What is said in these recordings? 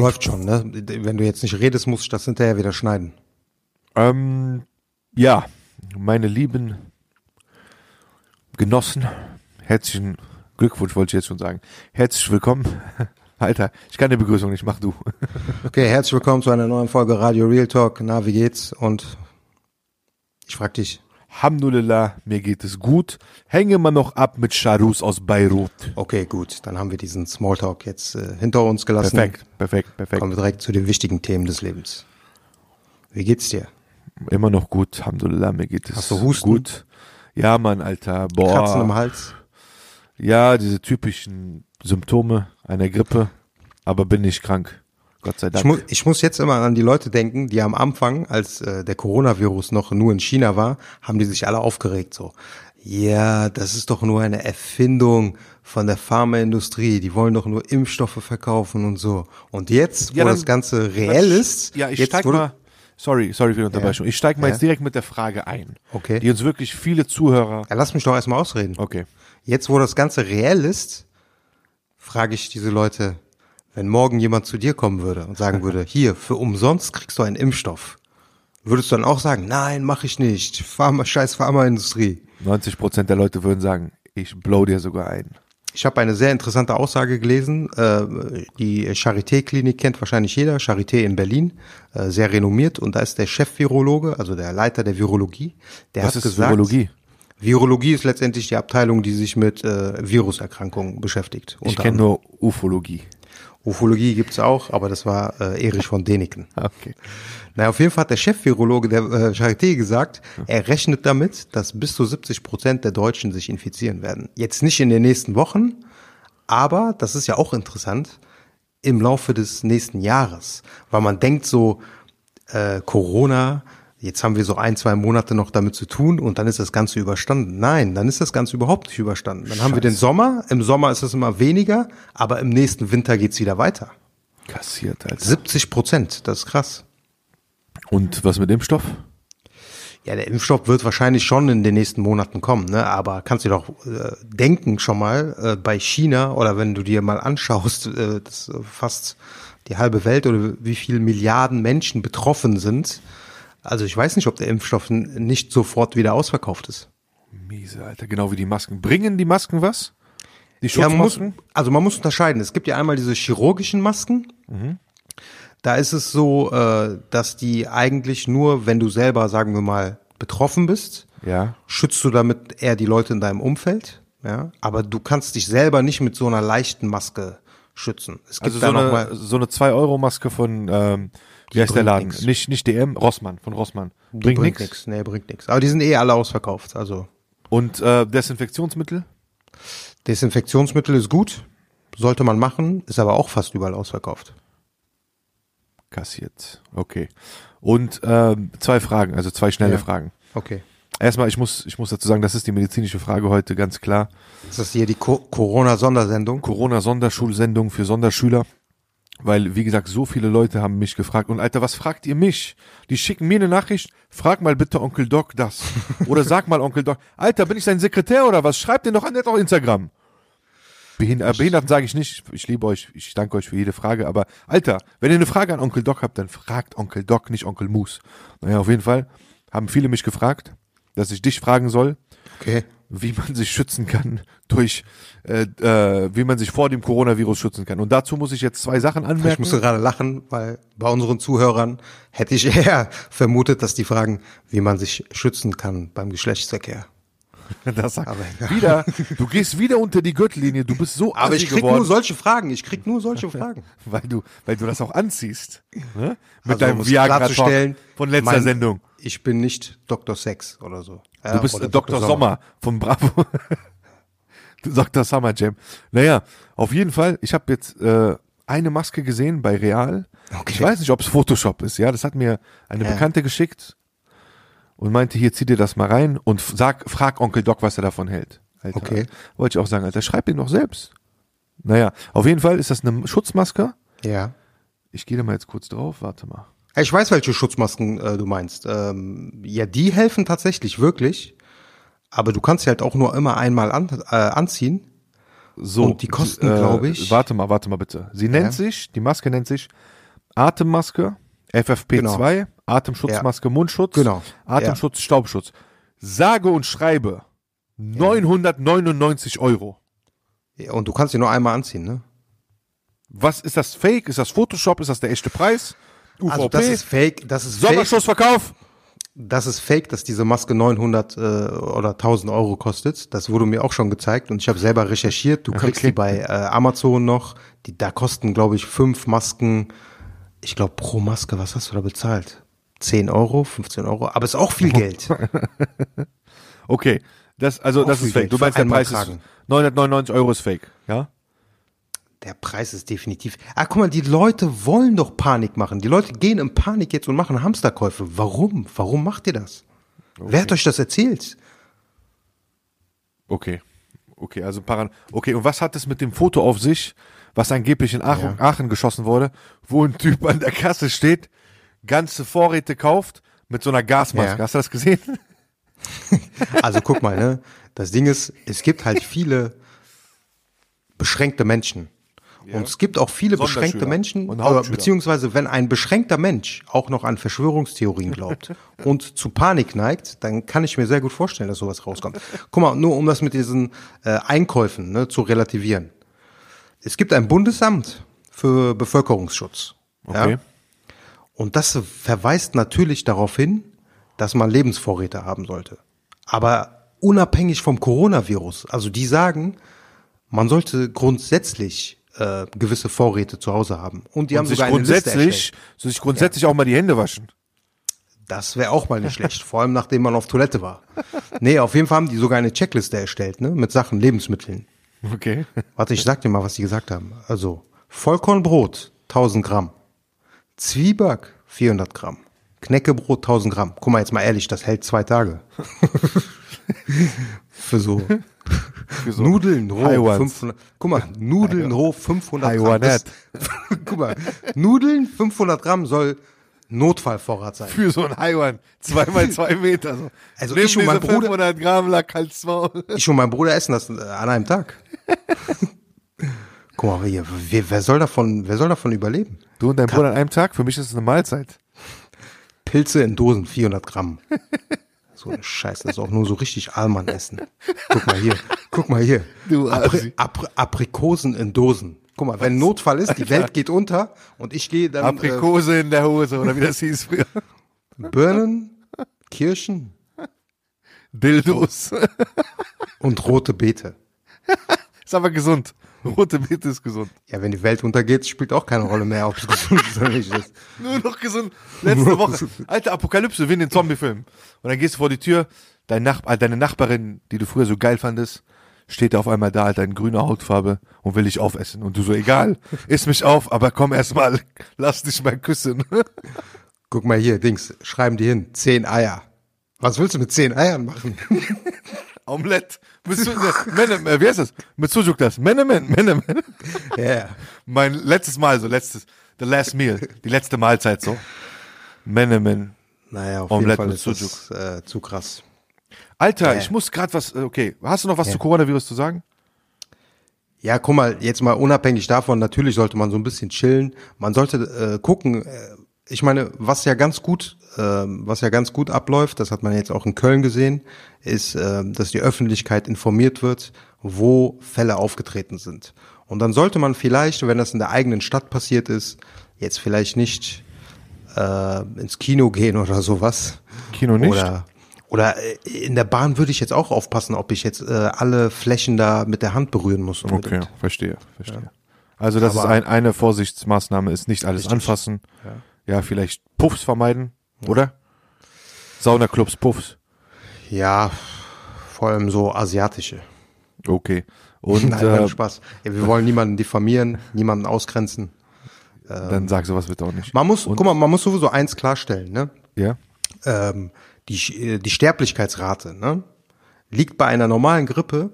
Läuft schon, ne? Wenn du jetzt nicht redest, musst du das hinterher wieder schneiden. Ähm, ja, meine lieben Genossen, herzlichen Glückwunsch wollte ich jetzt schon sagen. Herzlich willkommen. Alter, ich kann die Begrüßung nicht, mach du. Okay, herzlich willkommen zu einer neuen Folge Radio Real Talk. Na, wie geht's? Und ich frag dich. Alhamdulillah, mir geht es gut. Hänge mal noch ab mit Charus aus Beirut. Okay, gut, dann haben wir diesen Smalltalk jetzt äh, hinter uns gelassen. Perfekt, perfekt, perfekt. Kommen wir direkt zu den wichtigen Themen des Lebens. Wie geht's dir? Immer noch gut, Alhamdulillah, mir geht es Hast du Husten? gut. Ja, Mann, Alter, boah. Kratzen im Hals? Ja, diese typischen Symptome einer Grippe, aber bin nicht krank. Gott sei Ich, Dank. mu ich muss jetzt immer an die Leute denken, die am Anfang, als äh, der Coronavirus noch nur in China war, haben die sich alle aufgeregt so. Ja, das ist doch nur eine Erfindung von der Pharmaindustrie. Die wollen doch nur Impfstoffe verkaufen und so. Und jetzt, wo Ja, dann- das Ganze reell ist, Ja, ich jetzt steig wurde- mal. Sorry, sorry für die Unterbrechung. Ich steig mal Ja. jetzt direkt mit der Frage ein. Okay. Die uns wirklich viele Zuhörer. Ja, lass mich doch erstmal ausreden. Okay. Jetzt, wo das Ganze reell ist, frage ich diese Leute, wenn morgen jemand zu dir kommen würde und sagen würde, hier, für umsonst kriegst du einen Impfstoff. Würdest du dann auch sagen, nein, mach ich nicht, Pharma, scheiß Pharmaindustrie. 90 Prozent der Leute würden sagen, ich blow dir sogar ein. Ich habe eine sehr interessante Aussage gelesen. Äh, Die Charité-Klinik kennt wahrscheinlich jeder, Charité in Berlin, äh, sehr renommiert. Und da ist der Chef-Virologe, also der Leiter der Virologie, der Was hat ist gesagt, Virologie? Virologie ist letztendlich die Abteilung, die sich mit äh, Viruserkrankungen beschäftigt. Ich kenne nur Ufologie. Ufologie gibt's auch, aber das war äh, Erich von Däniken. Okay. Na, auf jeden Fall hat der Chef-Virologe der äh, Charité gesagt, er rechnet damit, dass bis zu 70 Prozent der Deutschen sich infizieren werden. Jetzt nicht in den nächsten Wochen, aber, das ist ja auch interessant, im Laufe des nächsten Jahres. Weil man denkt so, äh, Corona, jetzt haben wir so ein, zwei Monate noch damit zu tun und dann ist das Ganze überstanden. Nein, dann ist das Ganze überhaupt nicht überstanden. Dann haben wir den Sommer, im Sommer ist es immer weniger, aber im nächsten Winter geht's wieder weiter. Kassiert, Alter. 70 Prozent, das ist krass. Und was mit Impfstoff? Ja, der Impfstoff wird wahrscheinlich schon in den nächsten Monaten kommen, ne? Aber kannst du doch äh, denken schon mal äh, bei China oder wenn du dir mal anschaust, äh, dass fast die halbe Welt oder wie viele Milliarden Menschen betroffen sind. Also ich weiß nicht, ob der Impfstoff nicht sofort wieder ausverkauft ist. Miese, Alter. Genau wie die Masken. Bringen die Masken was? Die Ja, man muss, Schutzmasken? also man muss unterscheiden. Es gibt ja einmal diese chirurgischen Masken. Da ist es so, äh, dass die eigentlich nur, wenn du selber, sagen wir mal, betroffen bist, ja. schützt du damit eher die Leute in deinem Umfeld. Ja, aber du kannst dich selber nicht mit so einer leichten Maske schützen. Es gibt Also so eine, mal, so eine 2-Euro-Maske von, ähm, wie heißt der Laden? nix. Nicht, nicht DM, Rossmann, von Rossmann. die Bringt, bringt nichts. Nee, bringt nichts. Aber die sind eh alle ausverkauft. Also Und äh, Desinfektionsmittel? Desinfektionsmittel ist gut, sollte man machen, ist aber auch fast überall ausverkauft. Kassiert. Okay. Und ähm, zwei Fragen, also zwei schnelle Ja. Fragen. Okay. Erstmal, ich muss, ich muss dazu sagen, das ist die medizinische Frage heute, ganz klar. Ist das hier die Co Corona-Sondersendung? Corona-Sonderschulsendung für Sonderschüler. Weil, wie gesagt, so viele Leute haben mich gefragt. Und Alter, was fragt ihr mich? Die schicken mir eine Nachricht. Frag mal bitte Onkel Doc das. Oder sag mal Onkel Doc. Alter, bin ich sein Sekretär oder was? Schreibt den doch an, der hat auch Instagram. Behind äh, Behinderten sage ich nicht. Ich liebe euch. Ich danke euch für jede Frage. Aber Alter, wenn ihr eine Frage an Onkel Doc habt, dann fragt Onkel Doc, nicht Onkel Moose. Naja, auf jeden Fall haben viele mich gefragt, dass ich dich fragen soll Okay. Wie man sich schützen kann durch, äh, äh, wie man sich vor dem Coronavirus schützen kann. Und dazu muss ich jetzt zwei Sachen Ich anmerken. musste gerade lachen, weil bei unseren Zuhörern hätte ich eher vermutet, dass die fragen, wie man sich schützen kann beim Geschlechtsverkehr. Das sagt, Aber egal. wieder, du gehst wieder unter die Gürtellinie, du bist so Aber ich krieg geworden, nur solche Fragen. Ich krieg nur solche Fragen. weil du, weil du das auch anziehst. Ne? Mit Also, deinem um klarzustellen, von letzter mein- Sendung. Ich bin nicht Dr. Sex oder so. Ja, Du bist äh, Dr. Sommer vom Bravo. Dr. Summer Jam. Naja, auf jeden Fall, ich habe jetzt äh, eine Maske gesehen bei Real. Okay. Ich weiß nicht, ob es Photoshop ist, ja. Das hat mir eine Ja. Bekannte geschickt und meinte, hier zieh dir das mal rein und sag, frag Onkel Doc, was er davon hält. Alter, Okay. Wollte ich auch sagen, Alter, schreib den doch selbst. Naja, auf jeden Fall ist das eine Schutzmaske. Ja. Ich gehe da mal jetzt kurz drauf, warte mal. Ich weiß, welche Schutzmasken äh, du meinst. Ähm, ja, die helfen tatsächlich wirklich. Aber du kannst sie halt auch nur immer einmal an, äh, anziehen. So, Und die kosten, äh, glaub ich- Warte mal, warte mal bitte. Sie nennt Ja. sich, die Maske nennt sich Atemmaske, FFP2, Atemschutzmaske, Mundschutz, Genau. Atemschutz, Staubschutz. Sage und schreibe 999 Euro. Ja, Und du kannst sie nur einmal anziehen, ne? Was ist das Fake? Ist das Photoshop? Ist das der echte Preis? UVP? Also das ist fake, das ist fake, Sommerschussverkauf? das ist fake, dass diese Maske 900 äh, oder 1000 Euro kostet. Das wurde mir auch schon gezeigt und ich habe selber recherchiert. Du kriegst Okay. die bei äh, Amazon noch. Die da kosten, glaube ich, fünf Masken. Ich glaube pro Maske, was hast du da bezahlt? 10 Euro, 15 Euro, aber ist auch viel Geld. Okay, das, also Auch das ist fake. Geld Du meinst, der Preis tragen. ist 999 Euro ist fake, ja? Der Preis ist definitiv. Ah, guck mal, die Leute wollen doch Panik machen. Die Leute gehen in Panik jetzt und machen Hamsterkäufe. Warum? Warum macht ihr das? Wer hat euch das erzählt? Okay. Okay, also Paran. Okay, und was hat es mit dem Foto auf sich, was angeblich in Aachen, Aachen geschossen wurde, wo ein Typ an der Kasse steht, ganze Vorräte kauft mit so einer Gasmaske. Ja. Hast du das gesehen? Also guck mal, ne? Das Ding ist, es gibt halt viele beschränkte Menschen. Und es gibt auch viele beschränkte Menschen, Hauptschüler. beziehungsweise wenn ein beschränkter Mensch auch noch an Verschwörungstheorien glaubt und zu Panik neigt, dann kann ich mir sehr gut vorstellen, dass sowas rauskommt. Guck mal, nur um das mit diesen äh, Einkäufen ne, zu relativieren. Es gibt ein Bundesamt für Bevölkerungsschutz. Okay. Ja? Und das verweist natürlich darauf hin, dass man Lebensvorräte haben sollte. Aber unabhängig vom Coronavirus. Also die sagen, man sollte grundsätzlich äh, gewisse Vorräte zu Hause haben. Und die haben Und sich sogar eine Liste grundsätzlich, erstellt. so sich grundsätzlich auch mal die Hände waschen. Das wäre auch mal nicht schlecht, vor allem nachdem man auf Toilette war. Nee, auf jeden Fall haben die sogar eine Checkliste erstellt, ne, mit Sachen, Lebensmitteln. Okay. Warte, ich sag dir mal, was die gesagt haben. Also, Vollkornbrot, 1000 Gramm. Zwieback, 400 Gramm. Knäckebrot, 1000 Gramm. Guck mal, jetzt mal ehrlich, das hält zwei Tage. Für so, Für so Nudeln roh, High ones. 500, guck mal, Nudeln roh, 500 High Gramm. Das, guck mal, Nudeln, 500 Gramm soll Notfallvorrat sein. Für so ein Haiwan. Zweimal zwei Meter. So. Also Nimm ich und mein Bruder- 500 Gramm Lack als Maul. Ich und mein Bruder essen das äh, an einem Tag. Guck mal, hier, wer, wer soll davon, wer soll davon überleben? Du und dein Bruder an einem Tag? Für mich ist es eine Mahlzeit. Pilze in Dosen, 400 Gramm. So eine Scheiße, das ist auch nur so richtig Allmann essen. Guck mal hier, guck mal hier. Du. Apri Apri Aprikosen in Dosen. Guck mal, wenn Notfall ist, die Welt geht unter und ich gehe dann Aprikose in der Hose oder wie das hieß früher. äh, Birnen, Kirschen Dildos. und rote Beete. Ist aber gesund. Rote Beete ist gesund. Ja, wenn die Welt untergeht, spielt auch keine Rolle mehr, ob es gesund ist oder nicht ist. Nur noch gesund. Letzte Woche. Alter, Apokalypse, wie in den Zombie-Film. Und dann gehst du vor die Tür, dein Nach äh, deine Nachbarin, die du früher so geil fandest, steht auf einmal da, Alter, in grüner Hautfarbe und will dich aufessen. Und du so, egal, iss mich auf, aber komm erst mal, lass dich mal küssen. Guck mal hier, Dings, schreiben die hin, zehn Eier. Was willst du mit zehn Eiern machen? Omelette. Mit Su ne, Menem, äh, wie heißt das? Mit Sujuk das. Menemen, Menemen. Ja. Mein letztes Mal, so letztes, the last meal, die letzte Mahlzeit so. Menemen. Naja, auf Omelette jeden mit Fall ist das äh, zu krass. Alter, Ja. ich muss gerade was, äh, okay, hast du noch was zu Coronavirus zu sagen? Ja, guck mal, jetzt mal unabhängig davon, natürlich sollte man so ein bisschen chillen. Man sollte äh, gucken, äh, ich meine, was ja ganz gut, äh, was ja ganz gut abläuft, das hat man jetzt auch in Köln gesehen, ist, äh, dass die Öffentlichkeit informiert wird, wo Fälle aufgetreten sind. Und dann sollte man vielleicht, wenn das in der eigenen Stadt passiert ist, jetzt vielleicht nicht äh, ins Kino gehen oder sowas. Kino nicht? Oder, oder äh, in der Bahn würde ich jetzt auch aufpassen, ob ich jetzt äh, alle Flächen da mit der Hand berühren muss. Okay, unbedingt. verstehe, verstehe. Also das ist Aber- ein, eine Vorsichtsmaßnahme, ist nicht alles Richtig. anfassen. Ja. Vielleicht Puffs vermeiden, oder? Saunaclubs, Puffs. Ja, vor allem so asiatische. Okay. Und Nein, äh, Spaß. Ja, wir wollen niemanden diffamieren, niemanden ausgrenzen. dann sag sowas bitte auch nicht. Man muss, guck mal, man muss sowieso eins klarstellen, ne? Ja? ähm, die, äh, die Sterblichkeitsrate ne, liegt bei einer normalen Grippe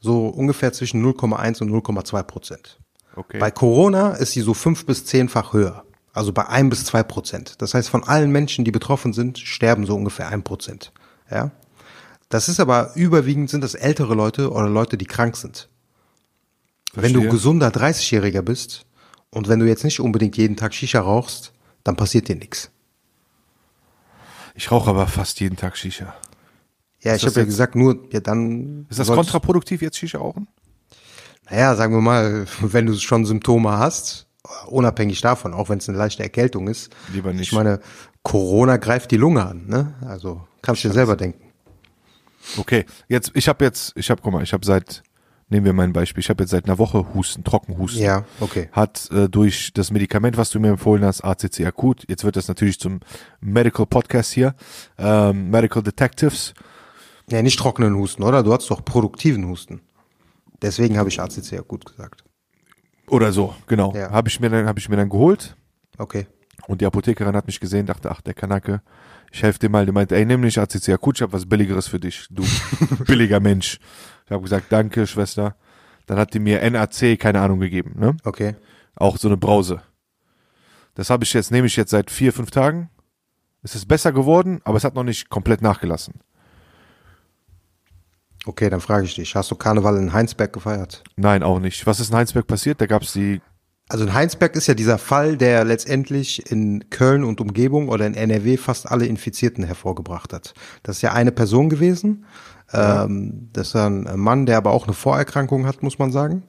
so ungefähr zwischen 0,1 und 0,2 Prozent. Okay. Bei Corona ist sie so fünf bis zehnfach höher. Also bei ein bis zwei Prozent. Das heißt, von allen Menschen, die betroffen sind, sterben so ungefähr ein Prozent. Ja. Das ist aber überwiegend sind das ältere Leute oder Leute, die krank sind. Wenn du Verstehe. gesunder 30-Jähriger bist und wenn du jetzt nicht unbedingt jeden Tag Shisha rauchst, dann passiert dir nichts. Ich rauche aber fast jeden Tag Shisha. Ja, Ist ich habe ja gesagt, nur, ja dann. Ist das kontraproduktiv jetzt Shisha rauchen? Naja, sagen wir mal, wenn du schon Symptome hast, unabhängig davon, auch wenn es eine leichte Erkältung ist. Lieber nicht. Ich meine, Corona greift die Lunge an, ne? Also kannst du dir selber denken. Okay, jetzt ich habe jetzt, ich habe, guck mal, ich habe seit, nehmen wir mein Beispiel, ich habe jetzt seit einer Woche Husten, Trockenhusten. Ja, okay. Hat äh, durch das Medikament, was du mir empfohlen hast, ACC akut. Jetzt wird das natürlich zum Medical Podcast hier, ähm, Medical Detectives. Ja, nicht trockenen Husten, oder? Du hast doch produktiven Husten. Deswegen habe ich ACC ja gut gesagt. Oder so, genau. Ja. Habe ich mir dann, habe ich mir dann geholt Okay. und die Apothekerin hat mich gesehen, dachte, ach der Kanake, ich helfe dir mal. Die meinte, ey, nimm nicht ACC akut, ich habe was billigeres für dich, du billiger Mensch. Ich habe gesagt, danke Schwester. Dann hat die mir NAC, keine Ahnung gegeben, ne? Okay. Auch so eine Brause. Das habe ich jetzt, nehme ich jetzt seit vier, fünf Tagen. Es ist besser geworden, aber es hat noch nicht komplett nachgelassen. Okay, dann frage ich dich, hast du Karneval in Heinsberg gefeiert? Nein, auch nicht. Was ist in Heinsberg passiert? Da gab es die, Also in Heinsberg ist ja dieser Fall, der letztendlich in Köln und Umgebung oder in NRW fast alle Infizierten hervorgebracht hat. Das ist ja eine Person gewesen. Ähm, das ist ein Mann, der aber auch eine Vorerkrankung hat, muss man sagen.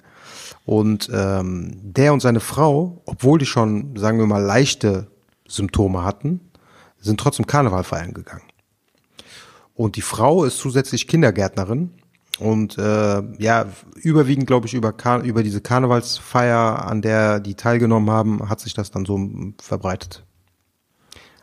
Und ähm, der und seine Frau, obwohl die schon, sagen wir mal, leichte Symptome hatten, sind trotzdem Karneval feiern gegangen. Und die Frau ist zusätzlich Kindergärtnerin und äh, ja, überwiegend, glaube ich, über, über diese Karnevalsfeier, an der die teilgenommen haben, hat sich das dann so verbreitet.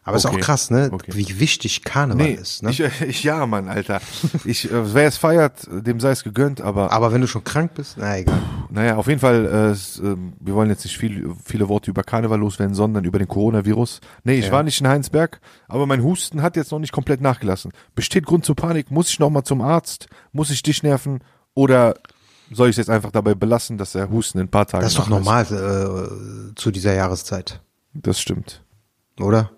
Aber ist Okay. auch krass, ne? Okay. Wie wichtig Karneval nee, ist, ne? ich, ich, ja, Mann, Alter. Ich, äh, wer es feiert, dem sei es gegönnt, aber Aber wenn du schon krank bist, na egal. Naja, auf jeden Fall, äh, es, äh, wir wollen jetzt nicht viel, viele Worte über Karneval loswerden, sondern über den Coronavirus. Nee, ich Ja. war nicht in Heinsberg, aber mein Husten hat jetzt noch nicht komplett nachgelassen. Besteht Grund zur Panik? Muss ich noch mal zum Arzt? Muss ich dich nerven? Oder soll ich es jetzt einfach dabei belassen, dass der Husten in ein paar Tagen Das ist doch normal äh, zu dieser Jahreszeit, Das stimmt. oder?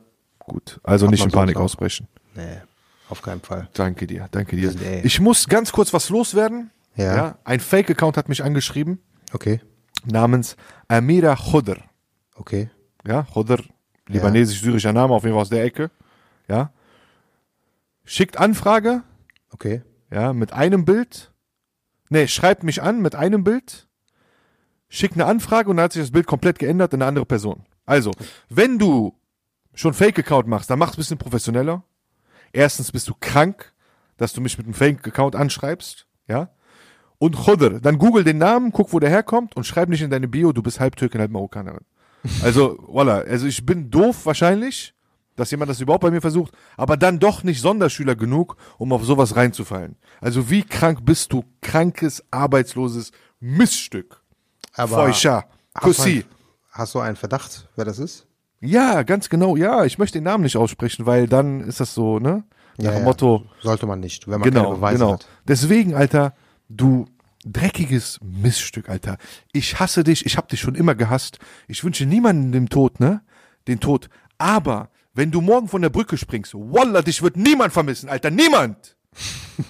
Gut. Also Hat nicht in Panik auch. ausbrechen. Nee, auf keinen Fall. Danke dir, danke dir. Nee. Ich muss ganz kurz was loswerden. Ja. Ein Fake-Account hat mich angeschrieben, Okay, namens Amira Khudr. okay. ja, Chodr, libanesisch-syrischer Name, auf jeden Fall aus der Ecke, ja, schickt Anfrage, Okay. ja, mit einem Bild, nee, schreibt mich an mit einem Bild, schickt eine Anfrage und dann hat sich das Bild komplett geändert in eine andere Person. Also, wenn du schon Fake-Account machst, dann mach's ein bisschen professioneller. Erstens bist du krank, dass du mich mit einem Fake-Account anschreibst, ja. Und Chodr, dann google den Namen, guck, wo der herkommt und schreib nicht in deine Bio, du bist halb Türkin, halb Marokkanerin. Also, voila, also ich bin doof wahrscheinlich, dass jemand das überhaupt bei mir versucht, aber dann doch nicht Sonderschüler genug, um auf sowas reinzufallen. Also wie krank bist du? Krankes, arbeitsloses Missstück. Aber Feucha. Kussi. hast du einen Verdacht, wer das ist? Ja, ganz genau, ja. Ich möchte den Namen nicht aussprechen, weil dann ist das so, ne? Nach Ja, ja. Motto, Sollte man nicht, wenn man genau, keine Beweise genau. hat. Deswegen, Alter, du dreckiges Missstück, Alter. Ich hasse dich, ich hab dich schon immer gehasst. Ich wünsche niemandem den Tod, ne? Den Tod. Aber wenn du morgen von der Brücke springst, wallah, dich wird niemand vermissen, Alter, niemand.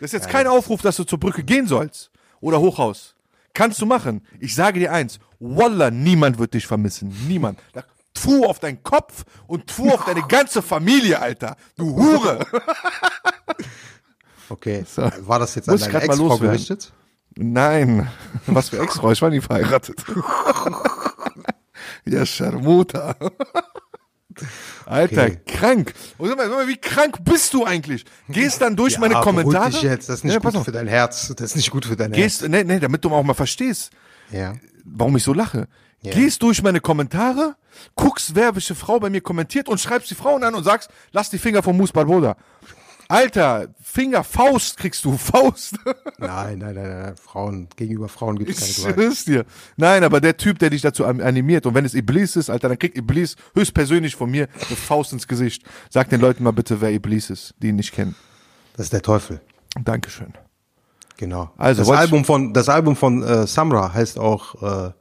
Das ist jetzt kein Aufruf, dass du zur Brücke gehen sollst. Oder Hochhaus. Kannst du machen. Ich sage dir eins, wallah, niemand wird dich vermissen. Niemand. Tfu auf deinen Kopf und tfu auf deine ganze Familie, Alter. Du Hure. Okay. So. War das jetzt Muss an deine Ex-Frau gerichtet? Nein. Was für Ex-Frau? Ich war nie verheiratet. ja, Scharmuta. Alter, Okay. krank. Und sag mal, wie krank bist du eigentlich? Gehst dann durch meine beruhig Kommentare. Dich jetzt. Das ist nicht Ja, gut auf. für dein Herz. Das ist nicht gut für dein Gehst, nee, nee, damit du auch mal verstehst, Herz. Ja. warum ich so lache. Gehst durch meine Kommentare, guckst, wer welche Frau bei mir kommentiert und schreibst die Frauen an und sagst, lass die Finger vom Musbal Bruder. Alter, Finger, Faust kriegst du, Faust. Nein, nein, nein, nein. Frauen, gegenüber Frauen gibt es Ich keine Gewalt. schwör's dir. Nein, aber der Typ, der dich dazu an- animiert und wenn es Iblis ist, Alter, dann kriegt Iblis höchstpersönlich von mir eine Faust ins Gesicht. Sag den Leuten mal bitte, wer Iblis ist, die ihn nicht kennen. Das ist der Teufel. Dankeschön. Genau. Also, das ich- Album von das Album von äh, Samra heißt auch äh,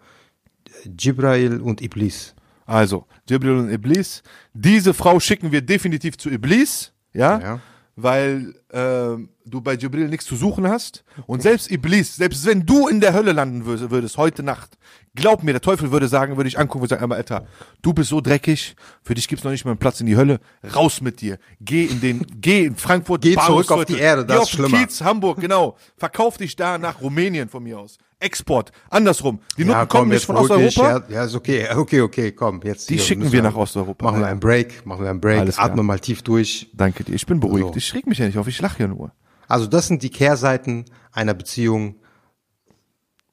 Jibrail und Iblis. Also, Jibril und Iblis. Diese Frau schicken wir definitiv zu Iblis, ja, Ja. Weil ähm, du bei Jibril nichts zu suchen hast. Und selbst Iblis, selbst wenn du in der Hölle landen würdest, würdest heute Nacht, glaub mir, der Teufel würde sagen, würde ich angucken und sagen, aber Alter, du bist so dreckig, für dich gibt's noch nicht mal einen Platz in die Hölle, raus mit dir. Geh in den, geh in Frankfurt, Geh zurück Bahnhofsviertel. auf die Erde, das geh ist schlimmer. Kiez, Hamburg, genau. Verkauf dich da nach Rumänien von mir aus. Export, andersrum. Die Nutten kommen nicht von dich. Osteuropa. Ja, ja, ist okay. Okay, okay, komm. Jetzt Die schicken wir nach Osteuropa. Machen wir Ja. einen Break, machen wir einen Break, Alles klar. atmen mal tief durch. Danke dir, ich bin beruhigt. So. Ich reg mich ja nicht auf, ich lache ja nur. Also das sind die Kehrseiten einer Beziehung.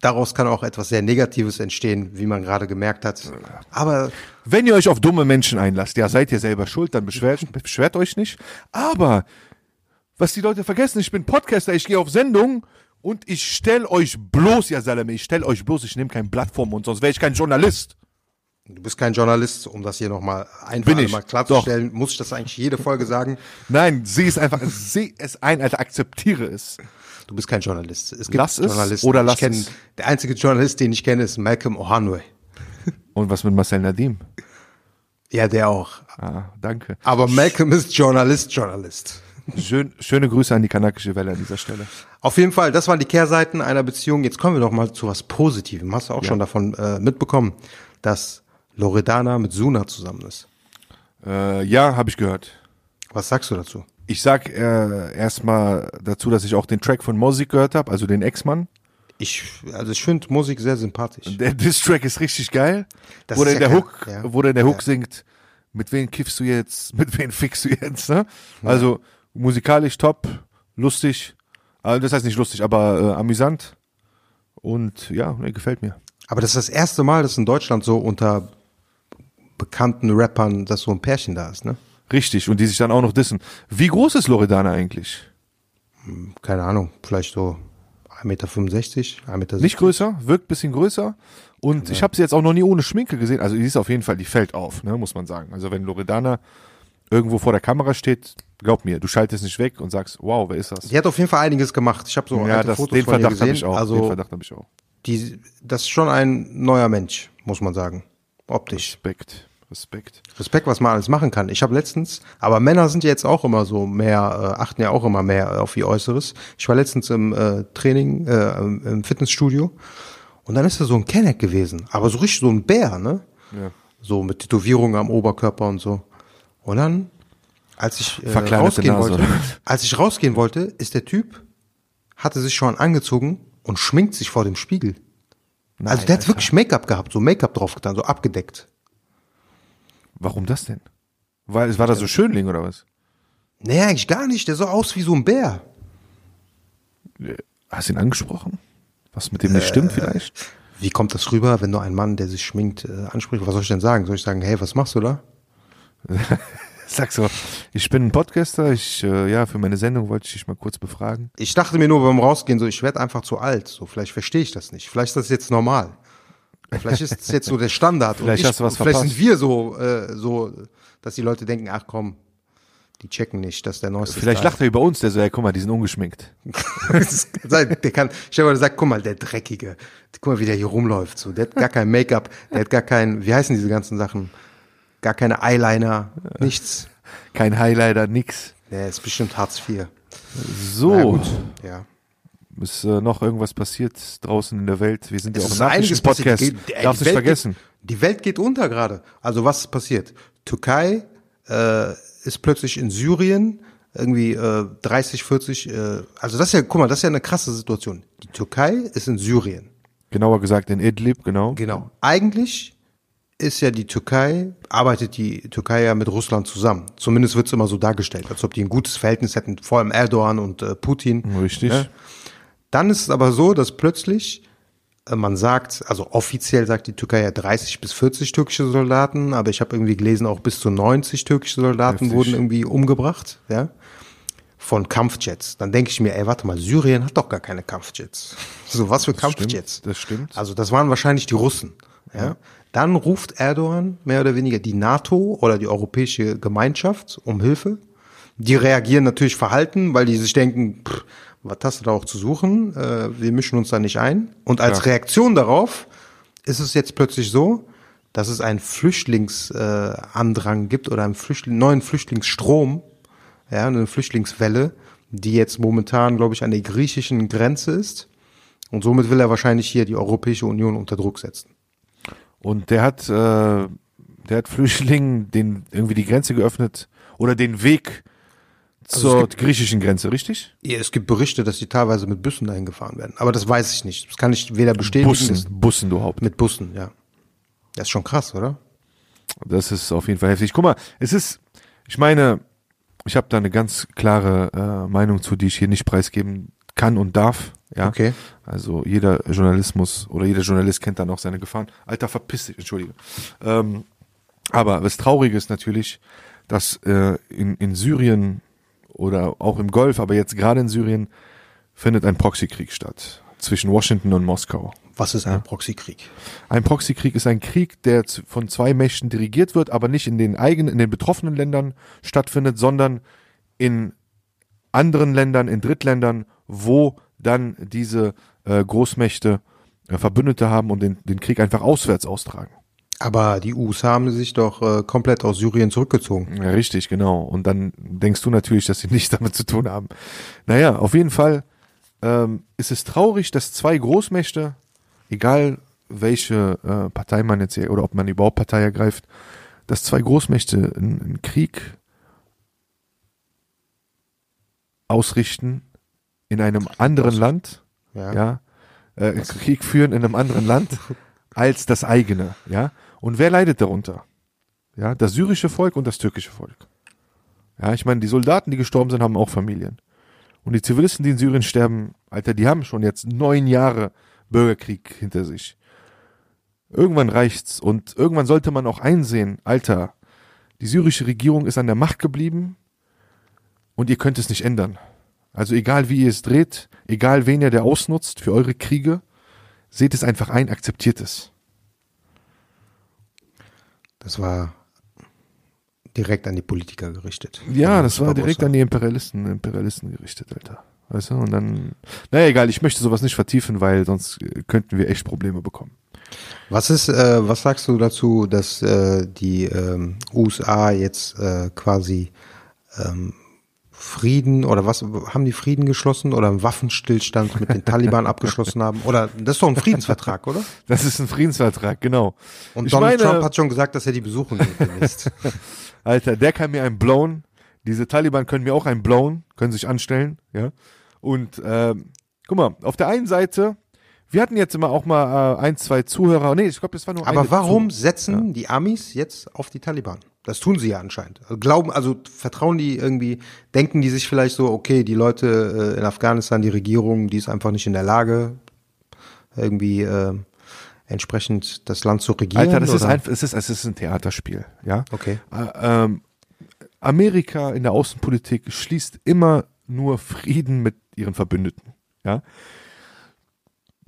Daraus kann auch etwas sehr Negatives entstehen, wie man gerade gemerkt hat. Aber Wenn ihr euch auf dumme Menschen einlasst, ja, seid ihr selber schuld, dann beschwert, beschwert euch nicht. Aber, was die Leute vergessen, ich bin Podcaster, ich gehe auf Sendung und ich stell euch bloß, ja Salame, ich stell euch bloß, ich nehme kein Blatt vom Mund, sonst wäre ich kein Journalist. Du bist kein Journalist, um das hier nochmal einfach ich. mal klarzustellen, muss ich das eigentlich jede Folge sagen. Nein, sieh es einfach, sieh es ein, Alter, akzeptiere es. Du bist kein Journalist. Es gibt Lass es Journalisten. oder ich lass kenn, es. Der einzige Journalist, den ich kenne, ist Malcolm Ohanwe. Und was mit Marcel Nadim? Ja, der auch. Ah, danke. Aber Malcolm ist Journalist, Journalist. Schön, schöne Grüße an die kanakische Welle an dieser Stelle. Auf jeden Fall, das waren die Kehrseiten einer Beziehung. Jetzt kommen wir doch mal zu was Positivem. Hast du auch schon davon äh, mitbekommen, dass Loredana mit Suna zusammen ist? Äh, ja, habe ich gehört. Was sagst du dazu? Ich sag äh, erstmal dazu, dass ich auch den Track von Mosik gehört habe, also den Ex-Mann. Ich, also ich finde Musik sehr sympathisch. Der Diss-Track ist richtig geil. Das wo der ja der Hook, ja. wo der in der Hook Ja. singt, mit wem kiffst du jetzt, mit wem fickst du jetzt, ne? Also musikalisch top, lustig, also das heißt nicht lustig, aber äh, amüsant und ja, ne, gefällt mir. Aber das ist das erste Mal, dass in Deutschland so unter bekannten Rappern, dass so ein Pärchen da ist, ne? Richtig, und die sich dann auch noch dissen. Wie groß ist Loredana eigentlich? Keine Ahnung, vielleicht so 1,65 Meter, 1,70 Meter. Nicht größer, wirkt bisschen größer. Und ich habe sie jetzt auch noch nie ohne Schminke gesehen. Also die ist auf jeden Fall, die fällt auf, ne, muss man sagen. Also wenn Loredana irgendwo vor der Kamera steht, glaub mir, du schaltest nicht weg und sagst, wow, wer ist das? Die hat auf jeden Fall einiges gemacht. Ich habe so ja, alte das, Fotos den von ihr Verdacht habe gesehen. ich auch. den Also Verdacht habe ich auch. die, das ist schon ein neuer Mensch, muss man sagen. Optisch. Respekt, Respekt. Respekt, was man alles machen kann. Ich habe letztens, aber Männer sind ja jetzt auch immer so mehr, äh, achten ja auch immer mehr auf ihr Äußeres. Ich war letztens im äh, Training, äh, im Fitnessstudio und dann ist da so ein Kenneck gewesen, aber so richtig so ein Bär, ne? Ja. So mit Tätowierungen am Oberkörper und so. Und dann, als ich äh, rausgehen Nase, wollte, als ich rausgehen wollte, ist der Typ, hatte sich schon angezogen und schminkt sich vor dem Spiegel. also der hat wirklich Make-up gehabt, so Make-up draufgetan, so abgedeckt. Warum das denn? Weil es war da so Schönling oder was? Nee, eigentlich gar nicht. Der sah aus wie so ein Bär. Hast du ihn angesprochen? Was mit dem nicht stimmt vielleicht? Wie kommt das rüber, wenn du einen Mann, der sich schminkt, äh, anspricht? Was soll ich denn sagen? Soll ich sagen, hey, was machst du da? Sag so, ich bin ein Podcaster, ich, äh, ja, für meine Sendung wollte ich dich mal kurz befragen. Ich dachte mir nur beim Rausgehen so, ich werde einfach zu alt. So, vielleicht verstehe ich das nicht. Vielleicht ist das jetzt normal. Vielleicht ist es jetzt so der Standard. Vielleicht ich, hast du was Vielleicht verpasst. sind wir so, äh, so, dass die Leute denken, ach komm, die checken nicht, dass der neueste Vielleicht lacht er über uns, der so, ja, guck mal, die sind ungeschminkt. Der kann, stell dir mal, der sagt, guck mal, der Dreckige, guck mal, wie der hier rumläuft, so, der hat gar kein Make-up, der hat gar kein, wie heißen diese ganzen Sachen, gar keine Eyeliner, nichts. Kein Highlighter, nix. Der ist bestimmt Hartz IV. So, ja. Ist äh, noch irgendwas passiert draußen in der Welt? Wir sind ja Es auch ein ist einiges passiert. Nachrichtenpodcast. Die- ey, Darfst die nicht Welt vergessen. Geht, die Welt geht unter gerade. Also was ist passiert? Türkei äh, ist plötzlich in Syrien irgendwie äh, 30, 40, äh, also das ist ja, guck mal, das ist ja eine krasse Situation. Die Türkei ist in Syrien. Genauer gesagt in Idlib, genau. Genau. Eigentlich ist ja die Türkei, arbeitet die Türkei ja mit Russland zusammen. Zumindest wird es immer so dargestellt, als ob die ein gutes Verhältnis hätten, vor allem Erdogan und äh, Putin. Richtig. Ne? Dann ist es aber so, dass plötzlich Äh, Man sagt, also offiziell sagt die Türkei ja 30 bis 40 türkische Soldaten, aber ich habe irgendwie gelesen, auch bis zu 90 türkische Soldaten Heftig. wurden irgendwie umgebracht, ja, von Kampfjets. Dann denke ich mir, ey, warte mal, Syrien hat doch gar keine Kampfjets. So, was für Kampfjets? Stimmt, das stimmt. Also das waren wahrscheinlich die Russen. Ja? Dann ruft Erdogan mehr oder weniger die NATO oder die Europäische Gemeinschaft um Hilfe. Die reagieren natürlich verhalten, weil die sich denken, pff, was hast du da auch zu suchen? Äh, wir mischen uns da nicht ein. Und als Klar. Reaktion darauf ist es jetzt plötzlich so, dass es einen Flüchtlingsandrang äh, gibt oder einen Flüchtling, neuen Flüchtlingsstrom, ja, eine Flüchtlingswelle, die jetzt momentan, glaube ich, an der griechischen Grenze ist. Und somit will er wahrscheinlich hier die Europäische Union unter Druck setzen. Und der hat, äh, der hat Flüchtlingen den irgendwie die Grenze geöffnet oder den Weg Also zur gibt- griechischen Grenze, richtig? Ja, es gibt Berichte, dass die teilweise mit Bussen dahin gefahren werden. Aber das weiß ich nicht. Das kann ich weder bestätigen. Bussen, Bussen, du Haupt. Mit Bussen, ja. Das ist schon krass, oder? Das ist auf jeden Fall heftig. Guck mal, es ist, ich meine, ich habe da eine ganz klare äh, Meinung zu, die ich hier nicht preisgeben kann und darf. Ja. Okay. Also jeder Journalismus oder jeder Journalist kennt dann auch seine Gefahren. Alter, verpiss dich, entschuldige. Ähm, aber das Traurige ist natürlich, dass äh, in, in Syrien oder auch im Golf, aber jetzt gerade in Syrien, findet ein Proxykrieg statt zwischen Washington und Moskau. Was ist ein Proxykrieg? Ein Proxykrieg ist ein Krieg, der von zwei Mächten dirigiert wird, aber nicht in den eigenen, in den betroffenen Ländern stattfindet, sondern in anderen Ländern, in Drittländern, wo dann diese äh, Großmächte äh, Verbündete haben und den, den Krieg einfach auswärts austragen. Aber die USA haben sich doch äh, komplett aus Syrien zurückgezogen. Ja, richtig, genau. Und dann denkst du natürlich, dass sie nichts damit zu tun haben. Naja, auf jeden Fall ähm, ist es traurig, dass zwei Großmächte, egal welche äh, Partei man jetzt oder ob man überhaupt Partei ergreift, dass zwei Großmächte einen, einen Krieg ausrichten in einem anderen Land, Ja. ja, äh, Krieg führen in einem anderen Land als das eigene, ja. Und wer leidet darunter? Ja, das syrische Volk und das türkische Volk. Ja, ich meine, die Soldaten, die gestorben sind, haben auch Familien. Und die Zivilisten, die in Syrien sterben, Alter, die haben schon jetzt neun Jahre Bürgerkrieg hinter sich. Irgendwann reicht's und irgendwann sollte man auch einsehen, Alter, die syrische Regierung ist an der Macht geblieben und ihr könnt es nicht ändern. Also egal wie ihr es dreht, egal wen ihr der ausnutzt für eure Kriege, seht es einfach ein, akzeptiert es. Das war direkt an die Politiker gerichtet. Ja, das war direkt an die Imperialisten, Imperialisten gerichtet, Alter. Weißt du, und dann, naja, egal, ich möchte sowas nicht vertiefen, weil sonst äh, könnten wir echt Probleme bekommen. Was ist, äh, was sagst du dazu, dass äh, die ähm, USA jetzt äh, quasi ähm, Frieden oder was haben die Frieden geschlossen oder einen Waffenstillstand mit den Taliban abgeschlossen haben? Oder das ist doch ein Friedensvertrag, oder? Das ist ein Friedensvertrag, genau. Und Ich Donald meine- Trump hat schon gesagt, dass er die besuchen demnächst. Alter, der kann mir einen blown. Diese Taliban können mir auch einen blown, können sich anstellen, ja. Und ähm, guck mal, auf der einen Seite, wir hatten jetzt immer auch mal äh, ein, zwei Zuhörer. Nee, ich glaube, das war nur Aber warum Zu- setzen die Amis jetzt auf die Taliban? Das tun sie ja anscheinend. Also Glauben, also vertrauen die irgendwie, denken die sich vielleicht so, okay, die Leute äh, in Afghanistan, die Regierung, die ist einfach nicht in der Lage, irgendwie äh, entsprechend das Land zu regieren. Alter, das ist oder? einfach, es ist, es ist ein Theaterspiel, ja. Okay. Äh, ähm, Amerika in der Außenpolitik schließt immer nur Frieden mit ihren Verbündeten. Ja?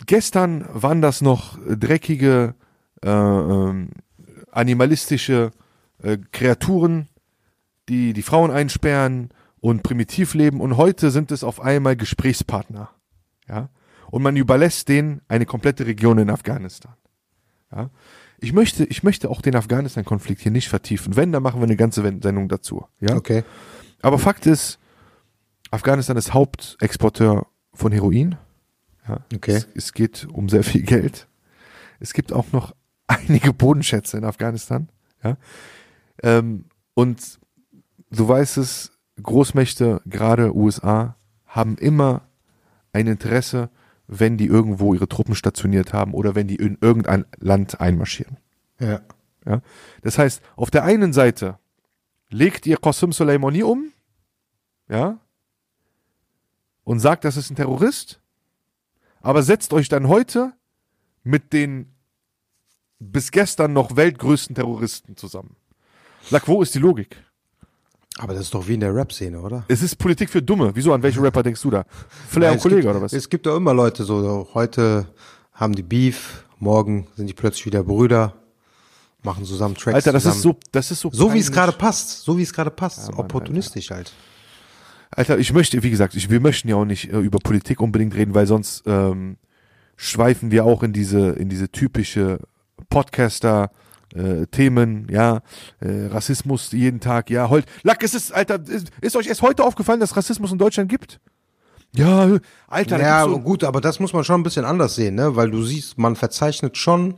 Gestern waren das noch dreckige, äh, ähm, animalistische äh, Kreaturen, die die Frauen einsperren und primitiv leben. Und heute sind es auf einmal Gesprächspartner. Ja? Und man überlässt denen eine komplette Region in Afghanistan. Ja? Ich möchte, ich möchte auch den Afghanistan-Konflikt hier nicht vertiefen. Wenn, dann machen wir eine ganze Sendung dazu. Ja? Okay. Aber Fakt ist, Afghanistan ist Hauptexporteur von Heroin. Ja? Okay. Es, es geht um sehr viel Geld. Es gibt auch noch einige Bodenschätze in Afghanistan. Ja? Ähm, und du weißt es, Großmächte, gerade USA, haben immer ein Interesse, wenn die irgendwo ihre Truppen stationiert haben oder wenn die in irgendein Land einmarschieren. Ja. Ja? Das heißt, auf der einen Seite legt ihr Qasem Soleimani um, ja, und sagt, das ist ein Terrorist, aber setzt euch dann heute mit den bis gestern noch weltgrößten Terroristen zusammen. Sag, wo ist die Logik? Aber das ist doch wie in der Rap-Szene, oder? Es ist Politik für Dumme. Wieso? An welche Rapper denkst du da? Flair und Kollege oder was? Es gibt doch immer Leute so, heute haben die Beef, morgen sind die plötzlich wieder Brüder, machen zusammen Tracks Alter, das zusammen. ist so, das ist so. So wie es gerade passt, so wie es gerade passt, Mann, opportunistisch halt. Alter, ich möchte, wie gesagt, ich, wir möchten ja auch nicht äh, über Politik unbedingt reden, weil sonst ähm, schweifen wir auch in diese, in diese typische Podcaster. Äh, Themen, ja, äh, Rassismus jeden Tag, ja, heute, Lack, ist es, Alter, ist, ist euch erst heute aufgefallen, dass Rassismus in Deutschland gibt? Ja, Alter, Ja, so, gut, aber das muss man schon ein bisschen anders sehen, ne? Weil du siehst, man verzeichnet schon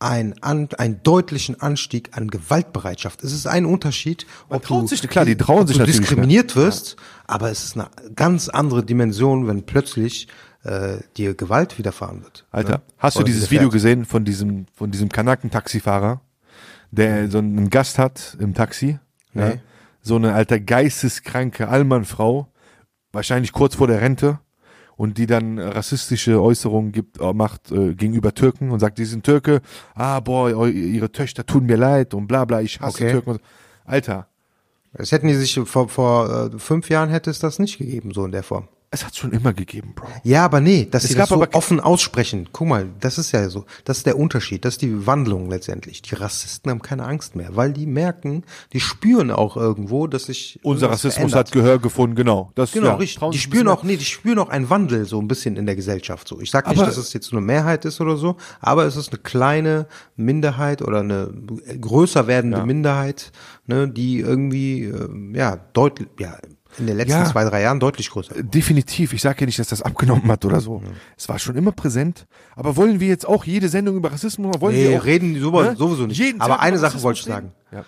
ein an, einen deutlichen Anstieg an Gewaltbereitschaft. Es ist ein Unterschied, ob traut du, sich- klar, die trauen ob sich du natürlich diskriminiert wirst, aber es ist eine ganz andere Dimension, wenn plötzlich äh, dir Gewalt widerfahren wird. Alter, ne? hast du Oder dieses widerfährt. Video gesehen von diesem, von diesem Kanaken-Taxifahrer, der so einen Gast hat im Taxi? Ja? Nee. So eine alter geisteskranke Allmannfrau, wahrscheinlich kurz vor der Rente, und die dann rassistische Äußerungen gibt, äh, macht äh, gegenüber Türken und sagt, die sind Türke, ah boah, ihre Töchter tun mir leid und bla bla, ich hasse Okay. Türken. Und so. Alter, Das hätten die sich vor, vor äh, fünf Jahren hätte es das nicht gegeben, so in der Form. Es hat schon immer gegeben, Bro. Ja, aber nee, dass Es sie das so offen aussprechen. Guck mal, das ist ja so. Das ist der Unterschied. Das ist die Wandlung letztendlich. Die Rassisten haben keine Angst mehr, weil die merken, die spüren auch irgendwo, dass sich Unser Rassismus verändert. hat Gehör gefunden, genau. Das, Genau, ja, richtig. Die spüren auch, nee, die spüren auch einen Wandel so ein bisschen in der Gesellschaft. So, ich sag nicht, Aber- dass es jetzt nur eine Mehrheit ist oder so, aber es ist eine kleine Minderheit oder eine größer werdende Ja. Minderheit, ne, die irgendwie äh, ja deutlich, ja in den letzten Ja. zwei drei Jahren deutlich größer. Definitiv. Ich sage ja nicht, dass das abgenommen hat oder so. Es war schon immer präsent. Aber wollen wir jetzt auch jede Sendung über Rassismus machen? Wollen Nee, wir auch, reden sowieso, ne? sowieso nicht. Jeden Aber Tag eine Sache wollte ich sagen. reden?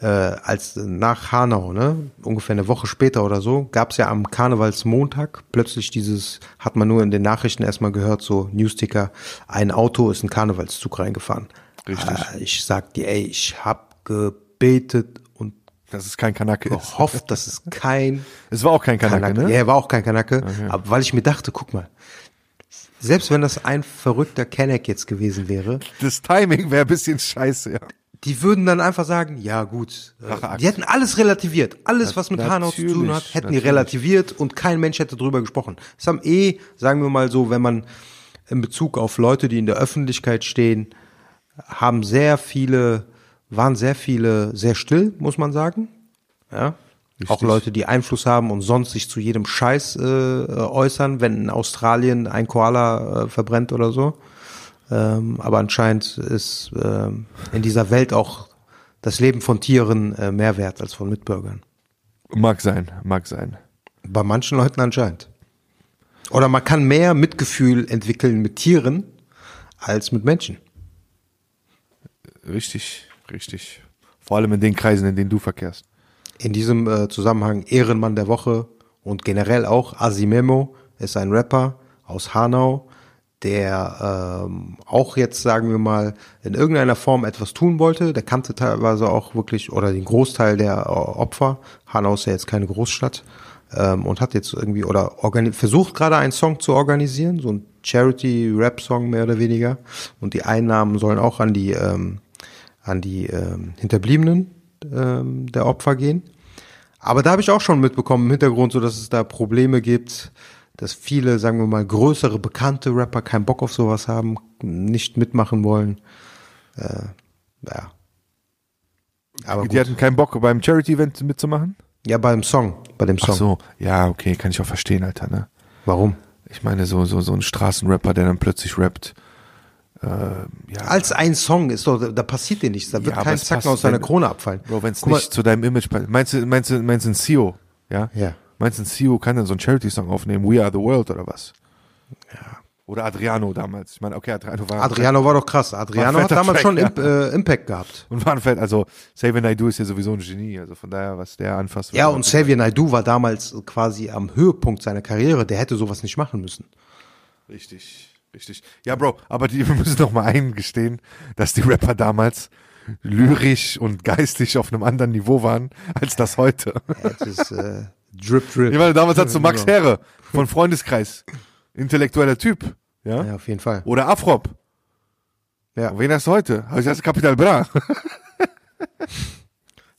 Äh, als nach Hanau, ne, ungefähr eine Woche später oder so, gab's ja am Karnevalsmontag plötzlich dieses, hat man nur in den Nachrichten erstmal gehört, so Newsticker, ein Auto ist in Karnevalszug reingefahren. Richtig. Äh, ich sag dir, ey, ich hab gebetet Dass es kein Kanake ist. gehofft, dass es kein Es war auch kein Kanake, Kanake, ne? ja, er war auch kein Kanake, aber weil ich mir dachte, guck mal, selbst wenn das ein verrückter Kenneck jetzt gewesen wäre, Das Timing wäre ein bisschen scheiße, ja. die würden dann einfach sagen, ja gut, äh, Racheakt. die hätten alles relativiert, alles was mit Hanau zu tun hat, hätten die natürlich. relativiert und kein Mensch hätte drüber gesprochen. Es haben eh, sagen wir mal so, wenn man in Bezug auf Leute, die in der Öffentlichkeit stehen, haben sehr viele, waren sehr viele sehr still, muss man sagen. Ja. Auch Richtig. Leute, die Einfluss haben und sonst sich zu jedem Scheiß äh, äh, äußern, wenn in Australien ein Koala äh, verbrennt oder so. Ähm, aber anscheinend ist ähm, in dieser Welt auch das Leben von Tieren äh, mehr wert als von Mitbürgern. Mag sein, mag sein. Bei manchen Leuten anscheinend. Oder man kann mehr Mitgefühl entwickeln mit Tieren als mit Menschen. Richtig, richtig. Vor allem in den Kreisen, in denen du verkehrst. In diesem äh, Zusammenhang Ehrenmann der Woche und generell auch Asimemo ist ein Rapper aus Hanau, der ähm, auch jetzt, sagen wir mal, in irgendeiner Form etwas tun wollte. Der kannte teilweise auch wirklich, oder den Großteil der äh, Opfer. Hanau ist ja jetzt keine Großstadt. Ähm, und hat jetzt irgendwie, oder versucht gerade einen Song zu organisieren, so ein Charity-Rap-Song mehr oder weniger. Und die Einnahmen sollen auch an die, ähm, an die ähm, Hinterbliebenen ähm, der Opfer gehen. Aber da habe ich auch schon mitbekommen im Hintergrund, so dass es da Probleme gibt, dass viele, sagen wir mal, größere, bekannte Rapper keinen Bock auf sowas haben, nicht mitmachen wollen. Äh, ja. Aber Die gut. hatten keinen Bock, beim Charity-Event mitzumachen? Ja, beim Song, bei dem Song. Ach so, ja, okay, kann ich auch verstehen, Alter, ne? Warum? Ich meine, so, so, so ein Straßenrapper, der dann plötzlich rappt, äh, ja. Als ein Song ist doch, da passiert dir nichts, da wird Ja, kein Zacken aus seiner wenn- Krone abfallen. Bro, wenn es Guck mal, nicht zu deinem Image passt. Meinst du, meinst du, meinst du ein CEO? Ja? Ja. Meinst du ein CEO kann dann so einen Charity-Song aufnehmen? We are the world oder was? Ja. Oder Adriano damals. Ich meine, okay, Adriano war. Adriano war doch krass. Adriano hat damals Track, schon ja. Imp, äh, Impact gehabt. Und war ein Fett, also Xavier Naidoo ist ja sowieso ein Genie, also von daher, was der anfasst. Ja, und Xavier Naidoo war damals quasi am Höhepunkt seiner Karriere. Der hätte sowas nicht machen müssen. Richtig, richtig. Ja, Bro, aber die, wir müssen doch mal eingestehen, dass die Rapper damals lyrisch und geistig auf einem anderen Niveau waren, als das heute. Das ist äh, Drip Drip. Ich meine, damals hast du Max. Herre von Freundeskreis. Intellektueller Typ. Ja? Ja, auf jeden Fall. Oder Afrop. Ja. Und wen hast du heute? Hast du Capital Bra.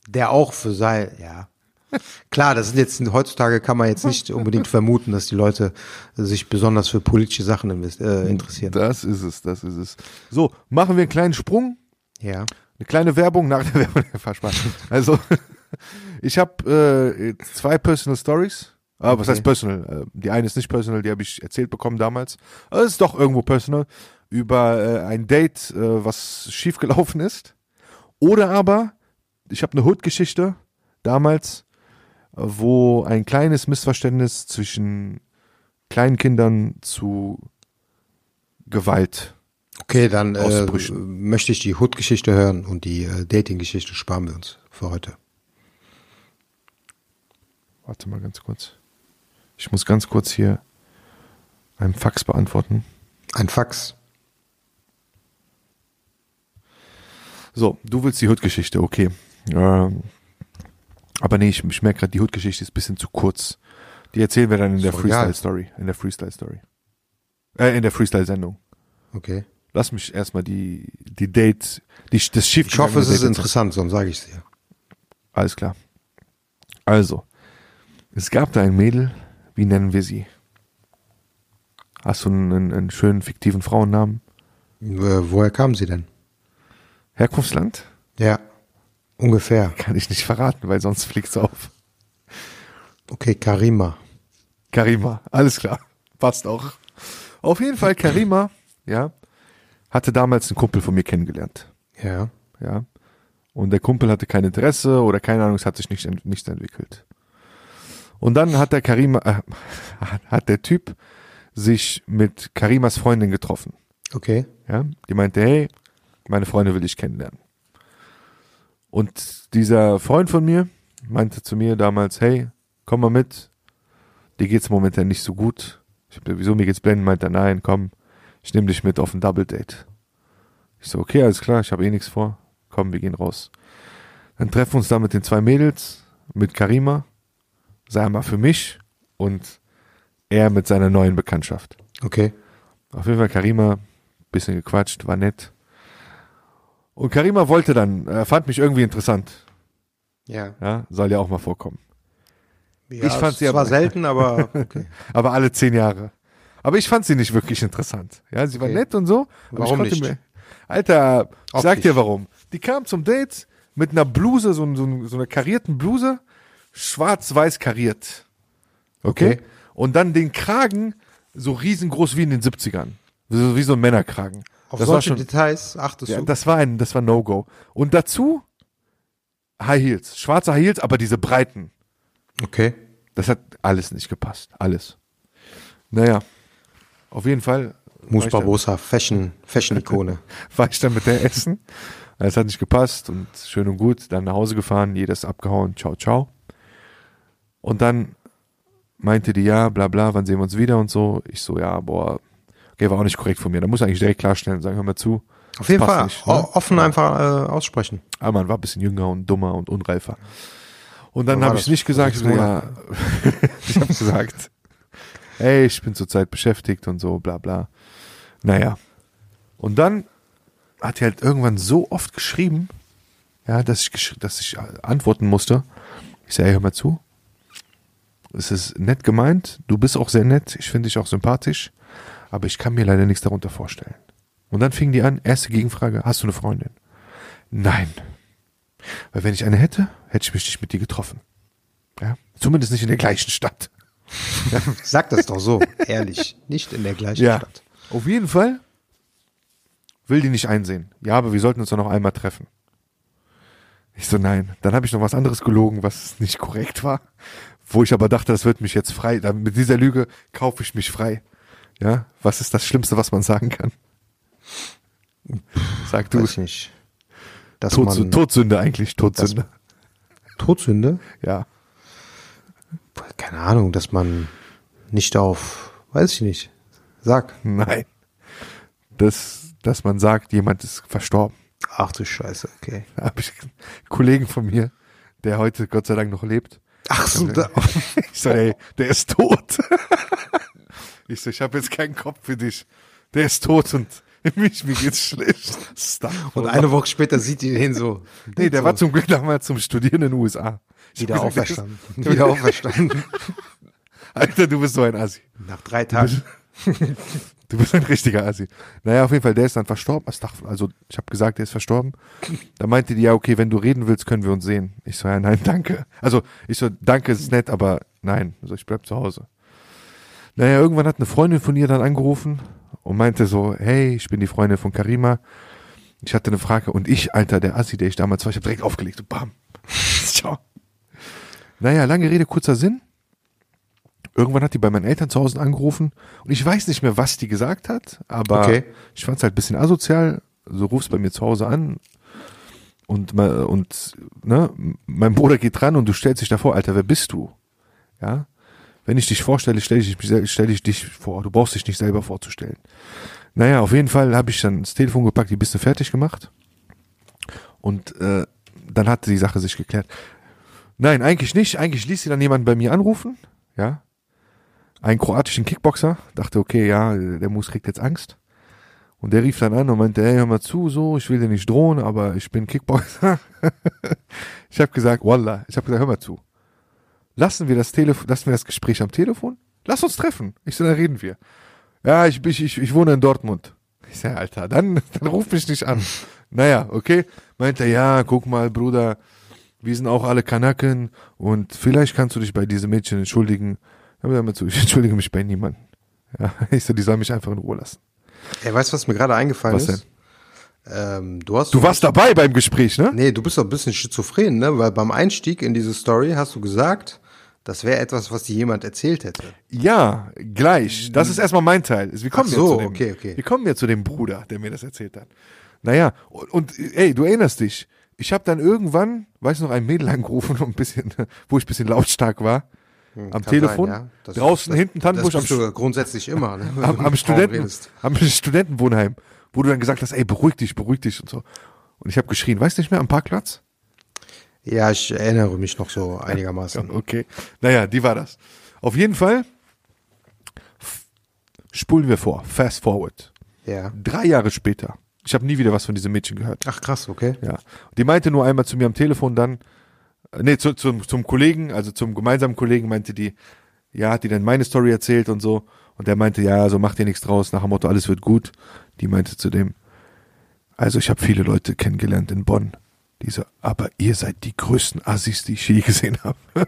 Der auch für sein, ja. Klar, das sind jetzt, heutzutage kann man jetzt nicht unbedingt vermuten, dass die Leute sich besonders für politische Sachen äh, interessieren. Das ist es, das ist es. So, machen wir einen kleinen Sprung. Ja. Eine kleine Werbung nach der Werbung. Also, ich habe äh, zwei Personal Stories. Ah, was Okay. heißt personal? Äh, Die eine ist nicht personal, die habe ich erzählt bekommen damals. Aber es ist doch irgendwo personal. Über äh, ein Date, äh, was schiefgelaufen ist. Oder aber, ich habe eine Hood-Geschichte damals, wo ein kleines Missverständnis zwischen kleinen Kindern zu Gewalt. Okay, dann äh, möchte ich die Hood-Geschichte hören und die äh, Dating-Geschichte sparen wir uns für heute. Warte mal ganz kurz. Ich muss ganz kurz hier einen Fax beantworten. Ein Fax. So, du willst die Hood-Geschichte, okay. Ähm, aber nee, ich, ich merke gerade, die Hood-Geschichte ist ein bisschen zu kurz. Die erzählen wir dann in der. Freestyle-Story. In der Freestyle-Story. Äh, in der Freestyle-Sendung. Okay. Lass mich erstmal die, die Date, die, das Schiff. Ich hoffe, es ist interessant, sonst sage ich es dir. Alles klar. Also, es gab da ein Mädel, wie nennen wir sie? Hast du einen, einen, schönen fiktiven Frauennamen? Äh, woher kamen sie denn? Herkunftsland? Ja, ungefähr. Kann ich nicht verraten, weil sonst fliegt's auf. Okay, Karima. Karima, alles klar. Passt auch. Auf jeden Fall, Karima, ja, hatte damals einen Kumpel von mir kennengelernt. Ja. Ja. Und der Kumpel hatte kein Interesse oder keine Ahnung, es hat sich nicht, nicht entwickelt. Und dann hat der Karima, äh, hat der Typ sich mit Karimas Freundin getroffen. Okay. Ja, die meinte, hey, meine Freundin will dich kennenlernen. Und dieser Freund von mir meinte zu mir damals, hey, komm mal mit, dir geht's momentan nicht so gut. Ich hab, wieso, mir geht's blenden? Meinte er, nein, komm, ich nehme dich mit auf ein Double Date. Ich so, okay, alles klar, ich habe eh nichts vor. Komm, wir gehen raus. Dann treffen wir uns da mit den zwei Mädels, mit Karima, sei mal für mich und er mit seiner neuen Bekanntschaft. Okay. Auf jeden Fall Karima, bisschen gequatscht, war nett. Und Karima wollte dann, er fand mich irgendwie interessant. Ja. Ja, soll ja auch mal vorkommen. ja Ich fand sie aber- selten, aber okay. Aber alle zehn Jahre. Aber ich fand sie nicht wirklich interessant. Ja, sie war Okay. nett und so. aber Warum nicht? Mir, Alter, ich sag dir warum. Die kam zum Date mit einer Bluse, so, so, so einer karierten Bluse, schwarz-weiß kariert. Okay? Okay. Und dann den Kragen so riesengroß wie in den 70ern. So, wie so ein Männerkragen. Auf das war solche schon, Details achtest ja, du? das war ein, das war No-Go. Und dazu High Heels, schwarze High Heels, aber diese breiten. okay. Das hat alles nicht gepasst. Alles. Naja. Auf jeden Fall. Mus Barbosa, Fashion, Fashion-Ikone. war ich dann mit der essen. Es hat nicht gepasst und schön und gut. Dann nach Hause gefahren, jedes abgehauen, ciao, ciao. Und dann meinte die, ja, bla bla, wann sehen wir uns wieder und so. Ich so, ja, boah, okay, war auch nicht korrekt von mir. Da muss ich eigentlich direkt klarstellen und sagen, hör mal zu. Auf jeden Fall. nicht, ne? Offen einfach äh, aussprechen. Aber man war ein bisschen jünger und dummer und unreifer. Und dann habe ich nicht gesagt, so, ja, ich habe gesagt, ey, ich bin zurzeit beschäftigt und so, bla bla. Naja. Und dann hat er halt irgendwann so oft geschrieben, ja, dass ich, dass ich antworten musste. Ich sage, hör mal zu. Es ist nett gemeint, du bist auch sehr nett, ich finde dich auch sympathisch, aber ich kann mir leider nichts darunter vorstellen. Und dann fing die an, erste Gegenfrage, hast du eine Freundin? Nein. Weil wenn ich eine hätte, hätte ich mich nicht mit dir getroffen. Ja? Zumindest nicht in der gleichen Stadt. Sag das doch so, ehrlich. Nicht in der gleichen Ja. Stadt. Auf jeden Fall will die nicht einsehen. Ja, aber wir sollten uns doch noch einmal treffen. Ich so, nein. Dann habe ich noch was anderes gelogen, was nicht korrekt war. Wo ich aber dachte, das wird mich jetzt frei. Dann Mit dieser Lüge kaufe ich mich frei. Ja, was ist das Schlimmste, was man sagen kann? Sag du. Weiß ich nicht. Dass Todsü man Todsünde eigentlich, Todsünde. Todsünde? Ja. Keine Ahnung, dass man nicht auf, weiß ich nicht. Sag. Nein. Das, dass man sagt, jemand ist verstorben. Ach du Scheiße, okay. Da habe ich einen Kollegen von mir, der heute Gott sei Dank noch lebt. Ach so, da, Ich so, ey, der ist tot. Ich so, ich habe jetzt keinen Kopf für dich. Der ist tot und Mich, mir geht's schlecht. Und eine Woche später sieht die den so. Nee, der so war zum Glück damals zum Studieren in den USA. Ich wieder auferstanden. Wieder auferstanden. Alter, du bist so ein Assi. Nach drei Tagen. Du bist ein richtiger Assi. Naja, auf jeden Fall, der ist dann verstorben. Also, ich habe gesagt, der ist verstorben. Da meinte die, ja, okay, wenn du reden willst, können wir uns sehen. Ich so, ja, nein, danke. Also, ich so, danke, ist nett, aber nein. Also, ich bleib zu Hause. Naja, irgendwann hat eine Freundin von ihr dann angerufen und meinte so, hey, ich bin die Freundin von Karima. Ich hatte eine Frage und ich, Alter, der Assi, der ich damals war, ich habe direkt aufgelegt. So, bam. Ciao. Naja, lange Rede, kurzer Sinn. Irgendwann hat die bei meinen Eltern zu Hause angerufen und ich weiß nicht mehr, was die gesagt hat, aber Okay. ich fand es halt ein bisschen asozial. So rufst bei mir zu Hause an und, und ne, mein Bruder geht dran und du stellst dich davor, Alter, wer bist du? Ja? Wenn ich dich vorstelle, stelle ich, stell ich dich vor. Du brauchst dich nicht selber vorzustellen. Naja, auf jeden Fall habe ich dann das Telefon gepackt, die bist du fertig gemacht. Und äh, dann hat die Sache sich geklärt. Nein, eigentlich nicht. Eigentlich ließ sie dann jemanden bei mir anrufen. Ja. Einen kroatischen Kickboxer. Dachte, okay, ja, der Mus kriegt jetzt Angst. Und der rief dann an und meinte, hey, hör mal zu, so, ich will dir nicht drohen, aber ich bin Kickboxer. ich habe gesagt, Wallah, ich habe gesagt, hör mal zu. Lassen wir das Telefon, lassen wir das Gespräch am Telefon? Lass uns treffen. Ich so, dann reden wir. Ja, ich, ich, ich, ich wohne in Dortmund. Ich sag, Alter, dann, dann ruf mich nicht an. Naja, okay. Meint er, ja, guck mal, Bruder, wir sind auch alle Kanaken und vielleicht kannst du dich bei diesem Mädchen entschuldigen. Aber mal zu, ich entschuldige mich bei niemandem. Ja, ich so, die soll mich einfach in Ruhe lassen. Ey, weißt du, was mir gerade eingefallen Was ist? Ähm, du hast Du warst dabei beim Gespräch, ne? Nee, du bist doch ein bisschen schizophren, ne? Weil beim Einstieg in diese Story hast du gesagt, das wäre etwas, was dir jemand erzählt hätte. Ja, gleich. Das ist erstmal mein Teil. Wir kommen Ach ja so, zu dem, okay, okay. Wir kommen ja zu dem Bruder, der mir das erzählt hat. Naja, und, und ey, du erinnerst dich. Ich habe dann irgendwann, weiß noch, ein Mädel angerufen, und ein bisschen, wo ich ein bisschen lautstark war, am Hm, Kann Telefon. sein, ja. Das- draußen das, hinten Tannenbusch Das am, grundsätzlich immer, ne? am, am, Studenten, am Studentenwohnheim, wo du dann gesagt hast, ey, beruhig dich, beruhig dich und so. Und ich habe geschrien, weißt du nicht mehr, am Parkplatz? Ja, ich erinnere mich noch so einigermaßen. Okay. Naja, die war das. Auf jeden Fall spulen wir vor. Fast forward. Ja. Drei Jahre später. Ich habe nie wieder was von diesem Mädchen gehört. Ach krass, okay. Ja. Die meinte nur einmal zu mir am Telefon dann, äh, nee, zu, zum, zum Kollegen, also zum gemeinsamen Kollegen meinte die, ja, hat die dann meine Story erzählt und so. Und der meinte, ja, so macht dir nichts draus, nach dem Motto, alles wird gut. Die meinte zu dem, also ich habe viele Leute kennengelernt in Bonn. Diese, aber ihr seid die größten Assis, die ich je gesehen habe.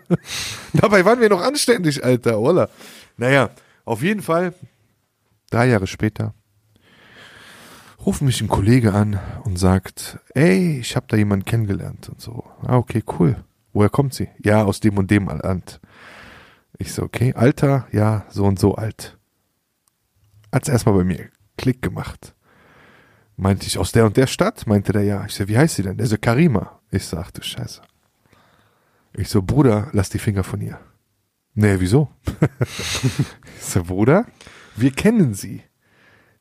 Dabei waren wir noch anständig, Alter, oder? Naja, auf jeden Fall, drei Jahre später, ruft mich ein Kollege an und sagt, ey, ich habe da jemanden kennengelernt und so. Ah, okay, cool. Woher kommt sie? Ja, aus dem und dem Land. Ich so, okay, Alter, ja, so und so alt. Hat's erstmal bei mir Klick gemacht. Meinte ich, aus der und der Stadt? Meinte der, ja. Ich so, wie heißt sie denn? Der so, Karima. Ich so, ach du Scheiße. Ich so, Bruder, lass die Finger von ihr. Nee, wieso? ich so, Bruder, wir kennen sie.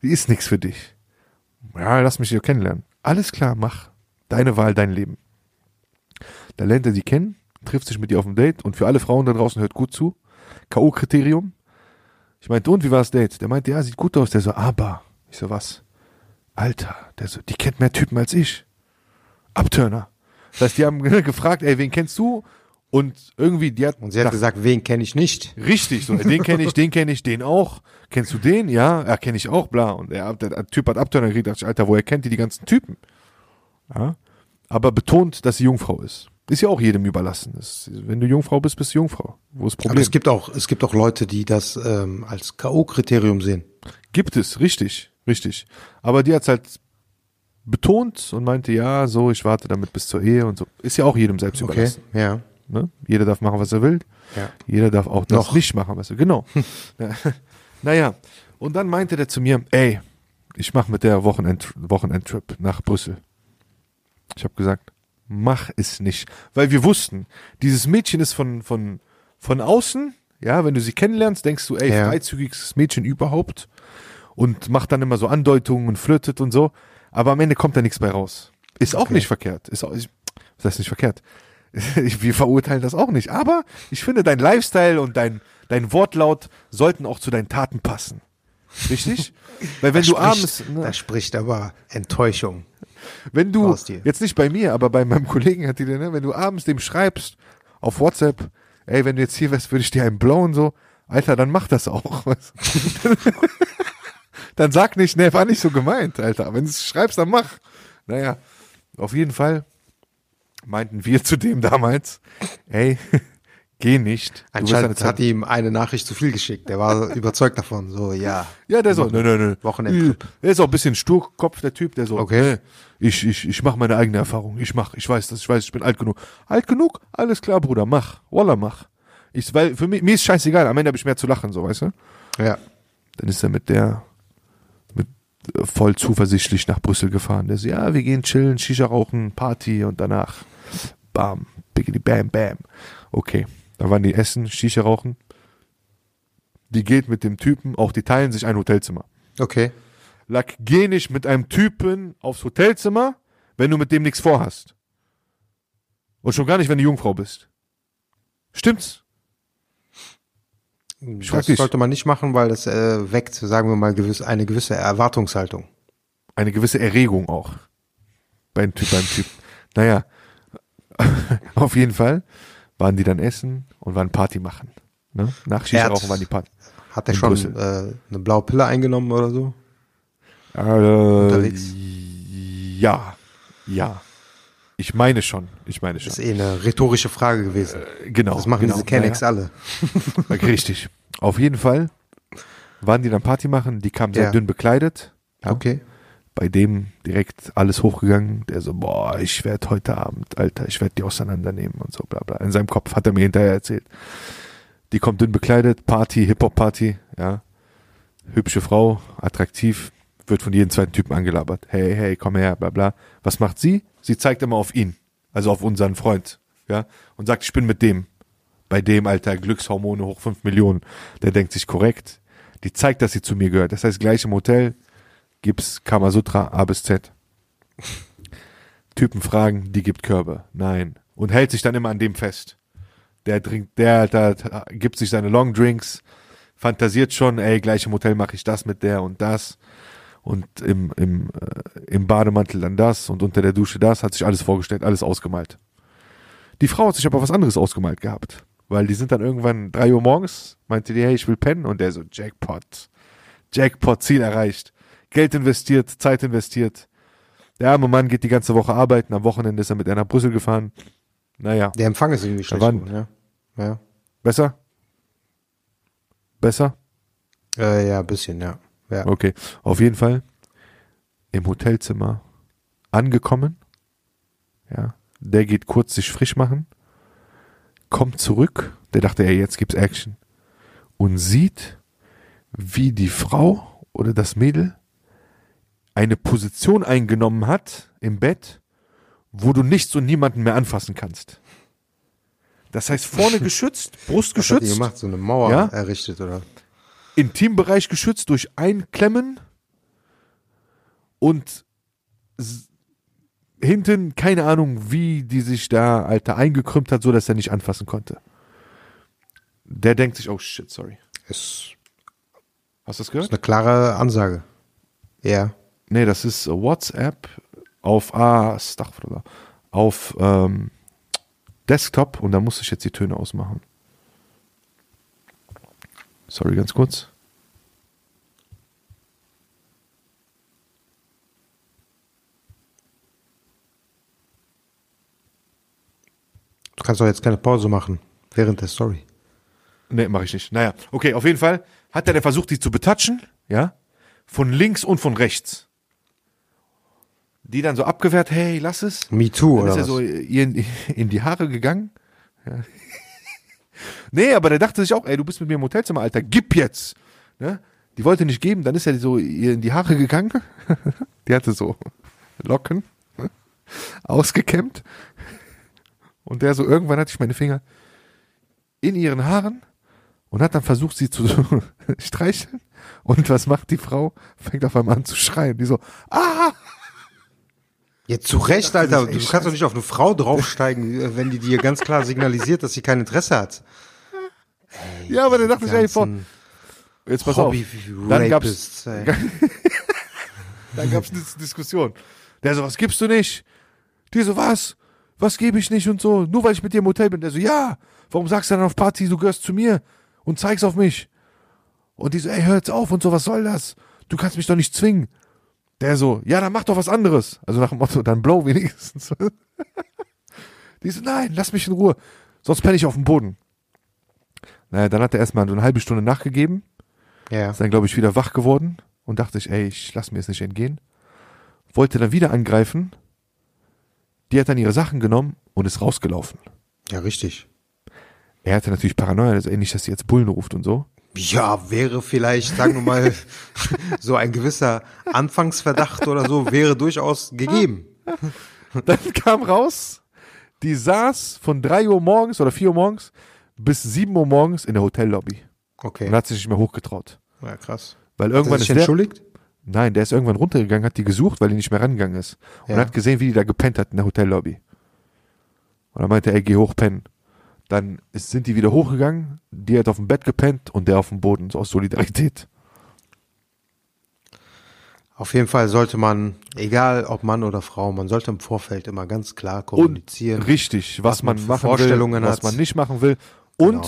Die ist nix für dich. Ja, lass mich hier kennenlernen. Alles klar, mach. Deine Wahl, dein Leben. Da lernt er sie kennen, trifft sich mit ihr auf dem Date und für alle Frauen da draußen hört gut zu. K.O.-Kriterium. Ich meinte, und wie war das Date? Der meinte, ja, sieht gut aus. Der so, aber. Ich so, was? Alter, der so, die kennt mehr Typen als ich. Abturner. Das heißt, die haben gefragt, ey, wen kennst du? Und irgendwie, die hat. Und sie hat nach- gesagt, wen kenne ich nicht? Richtig, so, den kenne ich, den kenne ich, den auch. Kennst du den? Ja, ja, kenne ich auch, bla. Und der, der, Typ hat Abturner gekriegt, dachte ich, Alter, woher kennt die die ganzen Typen? Ja. Aber betont, dass sie Jungfrau ist. Ist ja auch jedem überlassen. Das, wenn du Jungfrau bist, bist du Jungfrau. Wo ist das Aber Problem? es gibt auch, es gibt auch Leute, die das ähm, als K.O.-Kriterium sehen. Gibt es, richtig, richtig. Aber die hat's halt betont und meinte, ja, so, ich warte damit bis zur Ehe und so. Ist ja auch jedem selbst Okay, überlassen. ja. Ne? Jeder darf machen, was er will. Ja. Jeder darf auch das Noch. nicht machen, was er Genau. ja. Naja, und dann meinte der zu mir, ey, ich mache mit der Wochenend Wochenendtrip nach Brüssel. Ich habe gesagt, mach es nicht, weil wir wussten, dieses Mädchen ist von von von außen, ja, wenn du sie kennenlernst, denkst du, ey, Ja. freizügigstes Mädchen überhaupt und macht dann immer so Andeutungen und flirtet und so, aber am Ende kommt da nichts bei raus. Ist auch Okay. nicht verkehrt. Ist auch, ist, was heißt nicht verkehrt? wir verurteilen das auch nicht. Aber ich finde, dein Lifestyle und dein, dein Wortlaut sollten auch zu deinen Taten passen. Richtig? Weil wenn Da du abends, ne, Da spricht aber Enttäuschung. wenn du, jetzt nicht bei mir, aber bei meinem Kollegen hat die, ne, wenn du abends dem schreibst auf WhatsApp, ey, wenn du jetzt hier wärst, würde ich dir einen blowen, so, Alter, dann mach das auch. dann sag nicht, nee, war nicht so gemeint, Alter. Wenn du es schreibst, dann mach. Naja, auf jeden Fall meinten wir zu dem damals, ey, geh nicht. Anscheinend hat ihm eine Nachricht zu viel geschickt. Der war überzeugt davon. So, ja. Ja, der so, ne, ne, ne. Wochenendtrip. Der ist auch ein bisschen Sturkopf, der Typ, der so, Okay. ich, ich, ich mach meine eigene Erfahrung. Ich mach, ich weiß das, ich weiß, ich bin alt genug. Alt genug? Alles klar, Bruder, mach. Wallah, mach. Ich, weil, für mich, mir ist scheißegal, am Ende habe ich mehr zu lachen, so, weißt du? Ja. Dann ist er mit der, voll zuversichtlich nach Brüssel gefahren. Der so, ja, wir gehen chillen, Shisha rauchen, Party und danach, bam, biggity bam, bam. Okay. Dann waren die essen, Shisha rauchen. Die geht mit dem Typen, auch die teilen sich ein Hotelzimmer. Okay. Lack, geh nicht mit einem Typen aufs Hotelzimmer, wenn du mit dem nichts vorhast. Und schon gar nicht, wenn du Jungfrau bist. Stimmt's? Das sollte man nicht machen, weil das äh, weckt, sagen wir mal, gewiss, eine gewisse Erwartungshaltung. Eine gewisse Erregung auch. Beim Typ, beim Typ. Naja, auf jeden Fall waren die dann essen und waren Party machen. Ne? Nach Shisha Er hat- rauchen waren die Party. Hat er schon Brüssel. äh, eine blaue Pille eingenommen oder so? Äh, Unterwegs? Ja, ja. Ich meine schon. Ich meine schon. Das ist eh eine rhetorische Frage gewesen. Genau. Das machen genau. diese Kennex Naja. alle. Richtig. Auf jeden Fall waren die dann Party machen. Die kamen sehr Ja. dünn bekleidet. Ja. Okay. Bei dem direkt alles hochgegangen. Der so, boah, ich werde heute Abend, Alter, ich werde die auseinandernehmen und so, bla bla. In seinem Kopf hat er mir hinterher erzählt. Die kommt dünn bekleidet, Party, Hip-Hop-Party, ja. Hübsche Frau, attraktiv, wird von jedem zweiten Typen angelabert. Hey, hey, komm her, bla bla. Was macht sie? Sie zeigt immer auf ihn, also auf unseren Freund, ja, und sagt, ich bin mit dem. Bei dem, Alter, Glückshormone hoch fünf Millionen. Der denkt sich korrekt. Die zeigt, dass sie zu mir gehört. Das heißt, gleich im Hotel gibt's Kamasutra A bis Z. Typen fragen, die gibt Körbe. Nein. Und hält sich dann immer an dem fest. Der trinkt, der, der, der gibt sich seine Long Drinks, fantasiert schon, ey, gleich im Hotel mache ich das mit der und das. Und im, im, äh, im Bademantel dann das und unter der Dusche das, hat sich alles vorgestellt, alles ausgemalt. Die Frau hat sich aber was anderes ausgemalt gehabt. Weil die sind dann irgendwann drei Uhr morgens, meinte die, hey, ich will pennen. Und der so, Jackpot. Jackpot, Ziel erreicht. Geld investiert, Zeit investiert. Der arme Mann geht die ganze Woche arbeiten. Am Wochenende ist er mit einer nach Brüssel gefahren. Naja, Der Empfang ist irgendwie schlecht. waren- ja. Ja. besser? Besser? Äh, ja, ein bisschen, ja. Ja. Okay. Auf jeden Fall im Hotelzimmer angekommen. Ja. Der geht kurz sich frisch machen. Kommt zurück. Der dachte, ey, jetzt gibt's Action. Und sieht, wie die Frau oder das Mädel eine Position eingenommen hat im Bett, wo du nichts und niemanden mehr anfassen kannst. Das heißt, vorne geschützt, Brust Was hat die geschützt, gemacht? So eine Mauer Ja? errichtet, oder? Intimbereich geschützt durch Einklemmen und hinten, keine Ahnung, wie die sich da, Alter, eingekrümmt hat, so dass er nicht anfassen konnte. Der denkt sich, oh shit, sorry. Ist, Hast du das ist gehört? eine klare Ansage. Ja. Nee, das ist WhatsApp auf, ah, auf ähm, Desktop und da musste ich jetzt die Töne ausmachen. Sorry, ganz kurz. Du kannst doch jetzt keine Pause machen. Während der Story. Nee, mache ich nicht. Naja, okay, auf jeden Fall hat er versucht, die zu betatschen, ja, von links und von rechts. Die dann so abgewehrt, hey, lass es. Me too, Dann oder ist er was? so in, in die Haare gegangen. Ja. Nee, aber der dachte sich auch, ey, du bist mit mir im Hotelzimmer, Alter, gib jetzt. Ne? Die wollte nicht geben, dann ist er so ihr in die Haare gegangen. die hatte so Locken, ne? ausgekämmt. Und der so, irgendwann hatte ich meine Finger in ihren Haaren und hat dann versucht, sie zu streicheln. Und was macht die Frau? Fängt auf einmal an zu schreien. Die so, ah! Jetzt zu Recht, Alter. Du kannst doch nicht auf eine Frau draufsteigen, äh, wenn die dir ganz klar signalisiert, dass sie kein Interesse hat. Ja, aber der dachte sich, ey, vor, Jetzt pass Hobby auf. Dann gab's, ey. dann gab's eine Diskussion. Der so, was gibst du nicht? Die so, was? Was gebe ich nicht und so? Nur weil ich mit dir im Hotel bin. Der so, ja. Warum sagst du dann auf Party, du gehörst zu mir und zeigst auf mich? Und die so, ey, hör jetzt auf und so, was soll das? Du kannst mich doch nicht zwingen. Der so, ja, dann mach doch was anderes. Also nach dem Motto, dann blow wenigstens. Die so, nein, lass mich in Ruhe. Sonst penne ich auf dem Boden. Naja, dann hat er erstmal so eine halbe Stunde nachgegeben. Ja. Ist dann, glaube ich, wieder wach geworden und dachte ich, ey, ich lass mir jetzt nicht entgehen. Wollte dann wieder angreifen. Die hat dann ihre Sachen genommen und ist rausgelaufen. ja, richtig. Er hatte natürlich Paranoia, also nicht, dass sie jetzt Bullen ruft und so. Ja, wäre vielleicht, sagen wir mal, so ein gewisser Anfangsverdacht oder so, wäre durchaus gegeben. Dann kam raus, die saß von 3 Uhr morgens oder 4 Uhr morgens bis 7 Uhr morgens in der Hotellobby Okay. und hat sich nicht mehr hochgetraut. Ja, krass. Weil Hat irgendwann sich ist der, entschuldigt? nein, der ist irgendwann runtergegangen, hat die gesucht, weil die nicht mehr rangegangen ist. Und Ja. hat gesehen, wie die da gepennt hat in der Hotellobby. Und dann meinte er, geh hoch pennen. Dann ist, sind die wieder hochgegangen, die hat auf dem Bett gepennt und der auf dem Boden, so aus Solidarität. Auf jeden Fall sollte man, egal ob Mann oder Frau, man sollte im Vorfeld immer ganz klar kommunizieren. richtig, was, was man man, machen Vorstellungen will, was hat. man nicht machen will. Und Genau.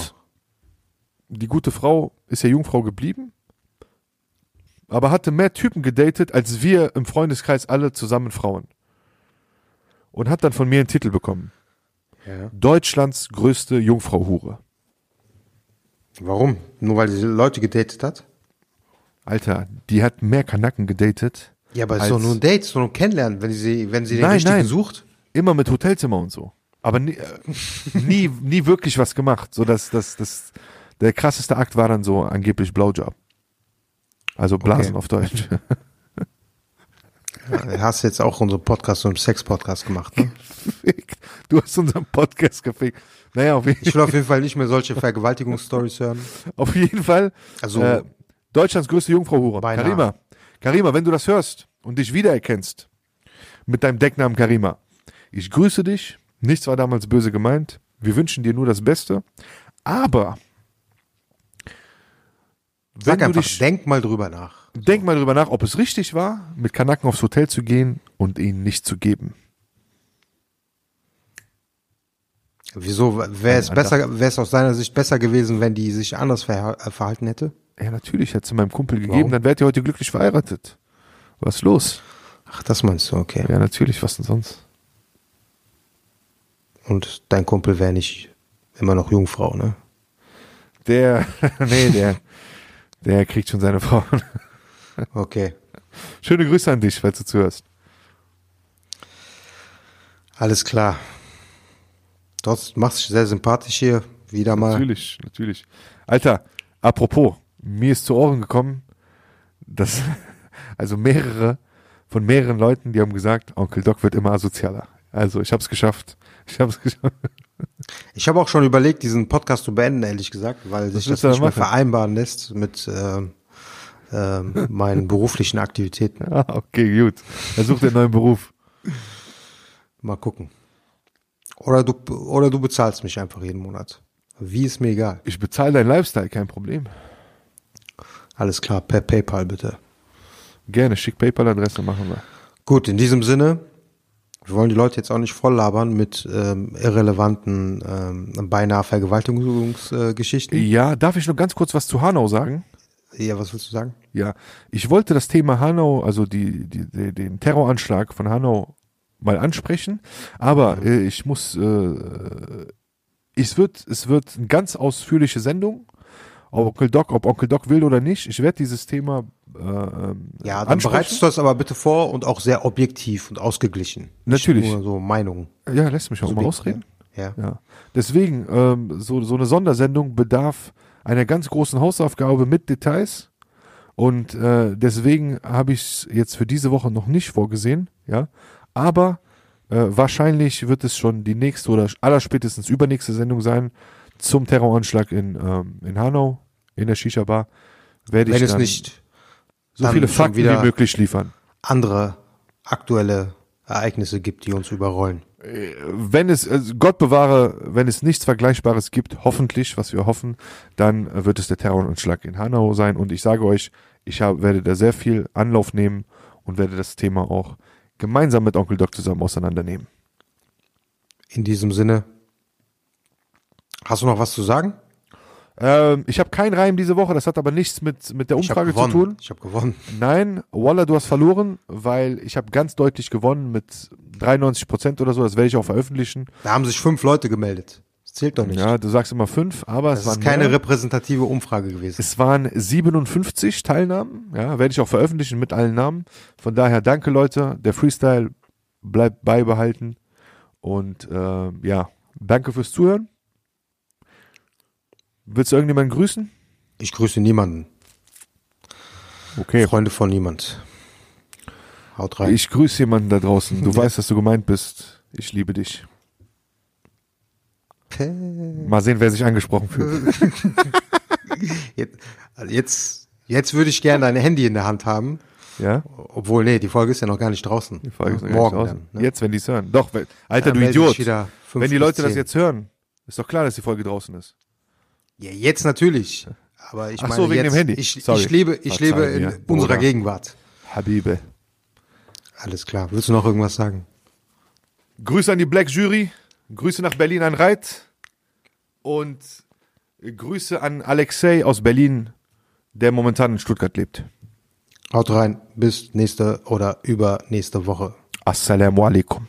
die gute Frau ist ja Jungfrau geblieben, aber hatte mehr Typen gedatet, als wir im Freundeskreis alle zusammen Frauen. Und hat dann von mir einen Titel bekommen. Ja. Deutschlands größte Jungfrau-Hure. Warum? Nur weil sie Leute gedatet hat? Alter, die hat mehr Kanacken gedatet. Ja, aber es ist doch nur ein Date, es ist doch nur ein Kennenlernen, wenn sie, wenn sie den Nein, richtigen nein. sucht. Immer mit Hotelzimmer und so. Aber nie, äh, nie, nie wirklich was gemacht. So dass das, das, der krasseste Akt war dann so angeblich Blowjob. Also Blasen Okay. auf Deutsch. Ja, hast jetzt auch unseren Podcast, so einen Sex-Podcast gemacht, ne? Gefickt. Du hast unseren Podcast gefickt. Naja, auf, jeden- Ich will auf jeden Fall nicht mehr solche Vergewaltigungsstories hören. auf jeden Fall. Also, äh, Deutschlands größte Jungfrau-Hure. Karima. Karima, wenn du das hörst und dich wiedererkennst mit deinem Decknamen Karima, ich grüße dich. Nichts war damals böse gemeint. Wir wünschen dir nur das Beste. Aber wenn sag du einfach, dich, denk mal drüber nach. denk mal drüber nach, ob es richtig war, mit Kanaken aufs Hotel zu gehen und ihn nicht zu geben. Wieso? Wäre es besser, wäre es aus deiner Sicht besser gewesen, wenn die sich anders äh, verhalten hätte? Ja, natürlich hätte es meinem Kumpel gegeben, Warum? dann wärt ihr heute glücklich verheiratet. Was ist los? Ach, das meinst du, okay. Ja, natürlich, was denn sonst? Und dein Kumpel wäre nicht immer noch Jungfrau, ne? Der, nee, der, der kriegt schon seine Frau. Okay. Schöne Grüße an dich, falls du zuhörst. Alles klar. Du machst dich sehr sympathisch hier. Wieder mal. Natürlich, natürlich. Alter, apropos, mir ist zu Ohren gekommen, dass, also mehrere, von mehreren Leuten, die haben gesagt, Onkel Doc wird immer asozialer. Also, ich hab's geschafft. Ich hab's geschafft. Ich habe auch schon überlegt, diesen Podcast zu beenden, ehrlich gesagt, weil sich das nicht mehr machen? vereinbaren lässt mit ähm, ähm, meinen beruflichen Aktivitäten. Ah, okay, gut. Er sucht einen neuen Beruf. Mal gucken. Oder du, oder du bezahlst mich einfach jeden Monat. Wie ist mir egal. Ich bezahle deinen Lifestyle, kein Problem. Alles klar, per PayPal bitte. Gerne, schick PayPal-Adresse, machen wir. Gut, in diesem Sinne, wir wollen die Leute jetzt auch nicht voll labern mit ähm, irrelevanten, ähm, beinahe Vergewaltigungsgeschichten. Ja, darf ich noch ganz kurz was zu Hanau sagen? Ja, was willst du sagen? Ja, ich wollte das Thema Hanau, also die, die, die, den Terroranschlag von Hanau mal ansprechen, aber äh, ich muss, äh, es wird, es wird eine ganz ausführliche Sendung, ob Onkel Doc, ob Onkel Doc will oder nicht. Ich werde dieses Thema äh, Ja, dann ansprechen. bereitest du das aber bitte vor und auch sehr objektiv und ausgeglichen. Natürlich. Nicht nur so Meinungen. Ja, lässt mich auch mal Subjekt- ausreden. Ja. Ja. Deswegen, ähm, so, so eine Sondersendung bedarf einer ganz großen Hausaufgabe mit Details. Und äh, deswegen habe ich es jetzt für diese Woche noch nicht vorgesehen, ja. Aber äh, wahrscheinlich wird es schon die nächste oder allerspätestens übernächste Sendung sein zum Terroranschlag in, ähm, in Hanau, in der Shisha-Bar. Werde ich dann nicht so viele Fakten wie möglich liefern. andere aktuelle Ereignisse gibt, die uns überrollen. wenn es, also Gott bewahre, wenn es nichts Vergleichbares gibt, hoffentlich, was wir hoffen, dann äh, wird es der Terroranschlag in Hanau sein. Und ich sage euch, ich hab, werde da sehr viel Anlauf nehmen und werde das Thema auch gemeinsam mit Onkel Doc zusammen auseinandernehmen. In diesem Sinne, hast du noch was zu sagen? Ähm, ich habe keinen Reim diese Woche, das hat aber nichts mit, mit der Umfrage zu tun. Ich habe gewonnen. Nein, Walla, du hast verloren, weil ich habe ganz deutlich gewonnen mit 93 Prozent oder so. Das werde ich auch veröffentlichen. Da haben sich fünf Leute gemeldet. Das zählt doch nicht. Ja, du sagst immer fünf, aber das es ist waren keine mehr. repräsentative Umfrage gewesen. Es waren 57 Teilnahmen. Ja, werde ich auch veröffentlichen mit allen Namen. Von daher danke Leute. Der Freestyle bleibt beibehalten und äh, ja, danke fürs Zuhören. Willst du irgendjemanden grüßen? Ich grüße niemanden. Okay. Freunde von niemand. Haut rein. Ich grüße jemanden da draußen. Du weißt, dass du gemeint bist. Ich liebe dich. Mal sehen, wer sich angesprochen fühlt. Jetzt, also jetzt, jetzt würde ich gerne dein Handy in der Hand haben. Ja? Obwohl, nee, die Folge ist ja noch gar nicht draußen. Die Frage ist noch Morgen gar nicht draußen. dann. Ne? Jetzt, wenn die es hören. Doch, Alter, Dann du Idiot. Wenn die Leute das jetzt hören, ist doch klar, dass die Folge draußen ist. Ja, jetzt natürlich. Aber ich Ach meine, so, wegen jetzt, dem Handy. Ich, Sorry. ich lebe, ich lebe in mir, unserer Bruder. Gegenwart. Habibe. Alles klar. Willst du noch irgendwas sagen? Grüße an die Black Jury, Grüße nach Berlin an Reit und Grüße an Alexei aus Berlin, der momentan in Stuttgart lebt. Haut rein. Bis nächste oder übernächste Woche. Assalamu alaikum.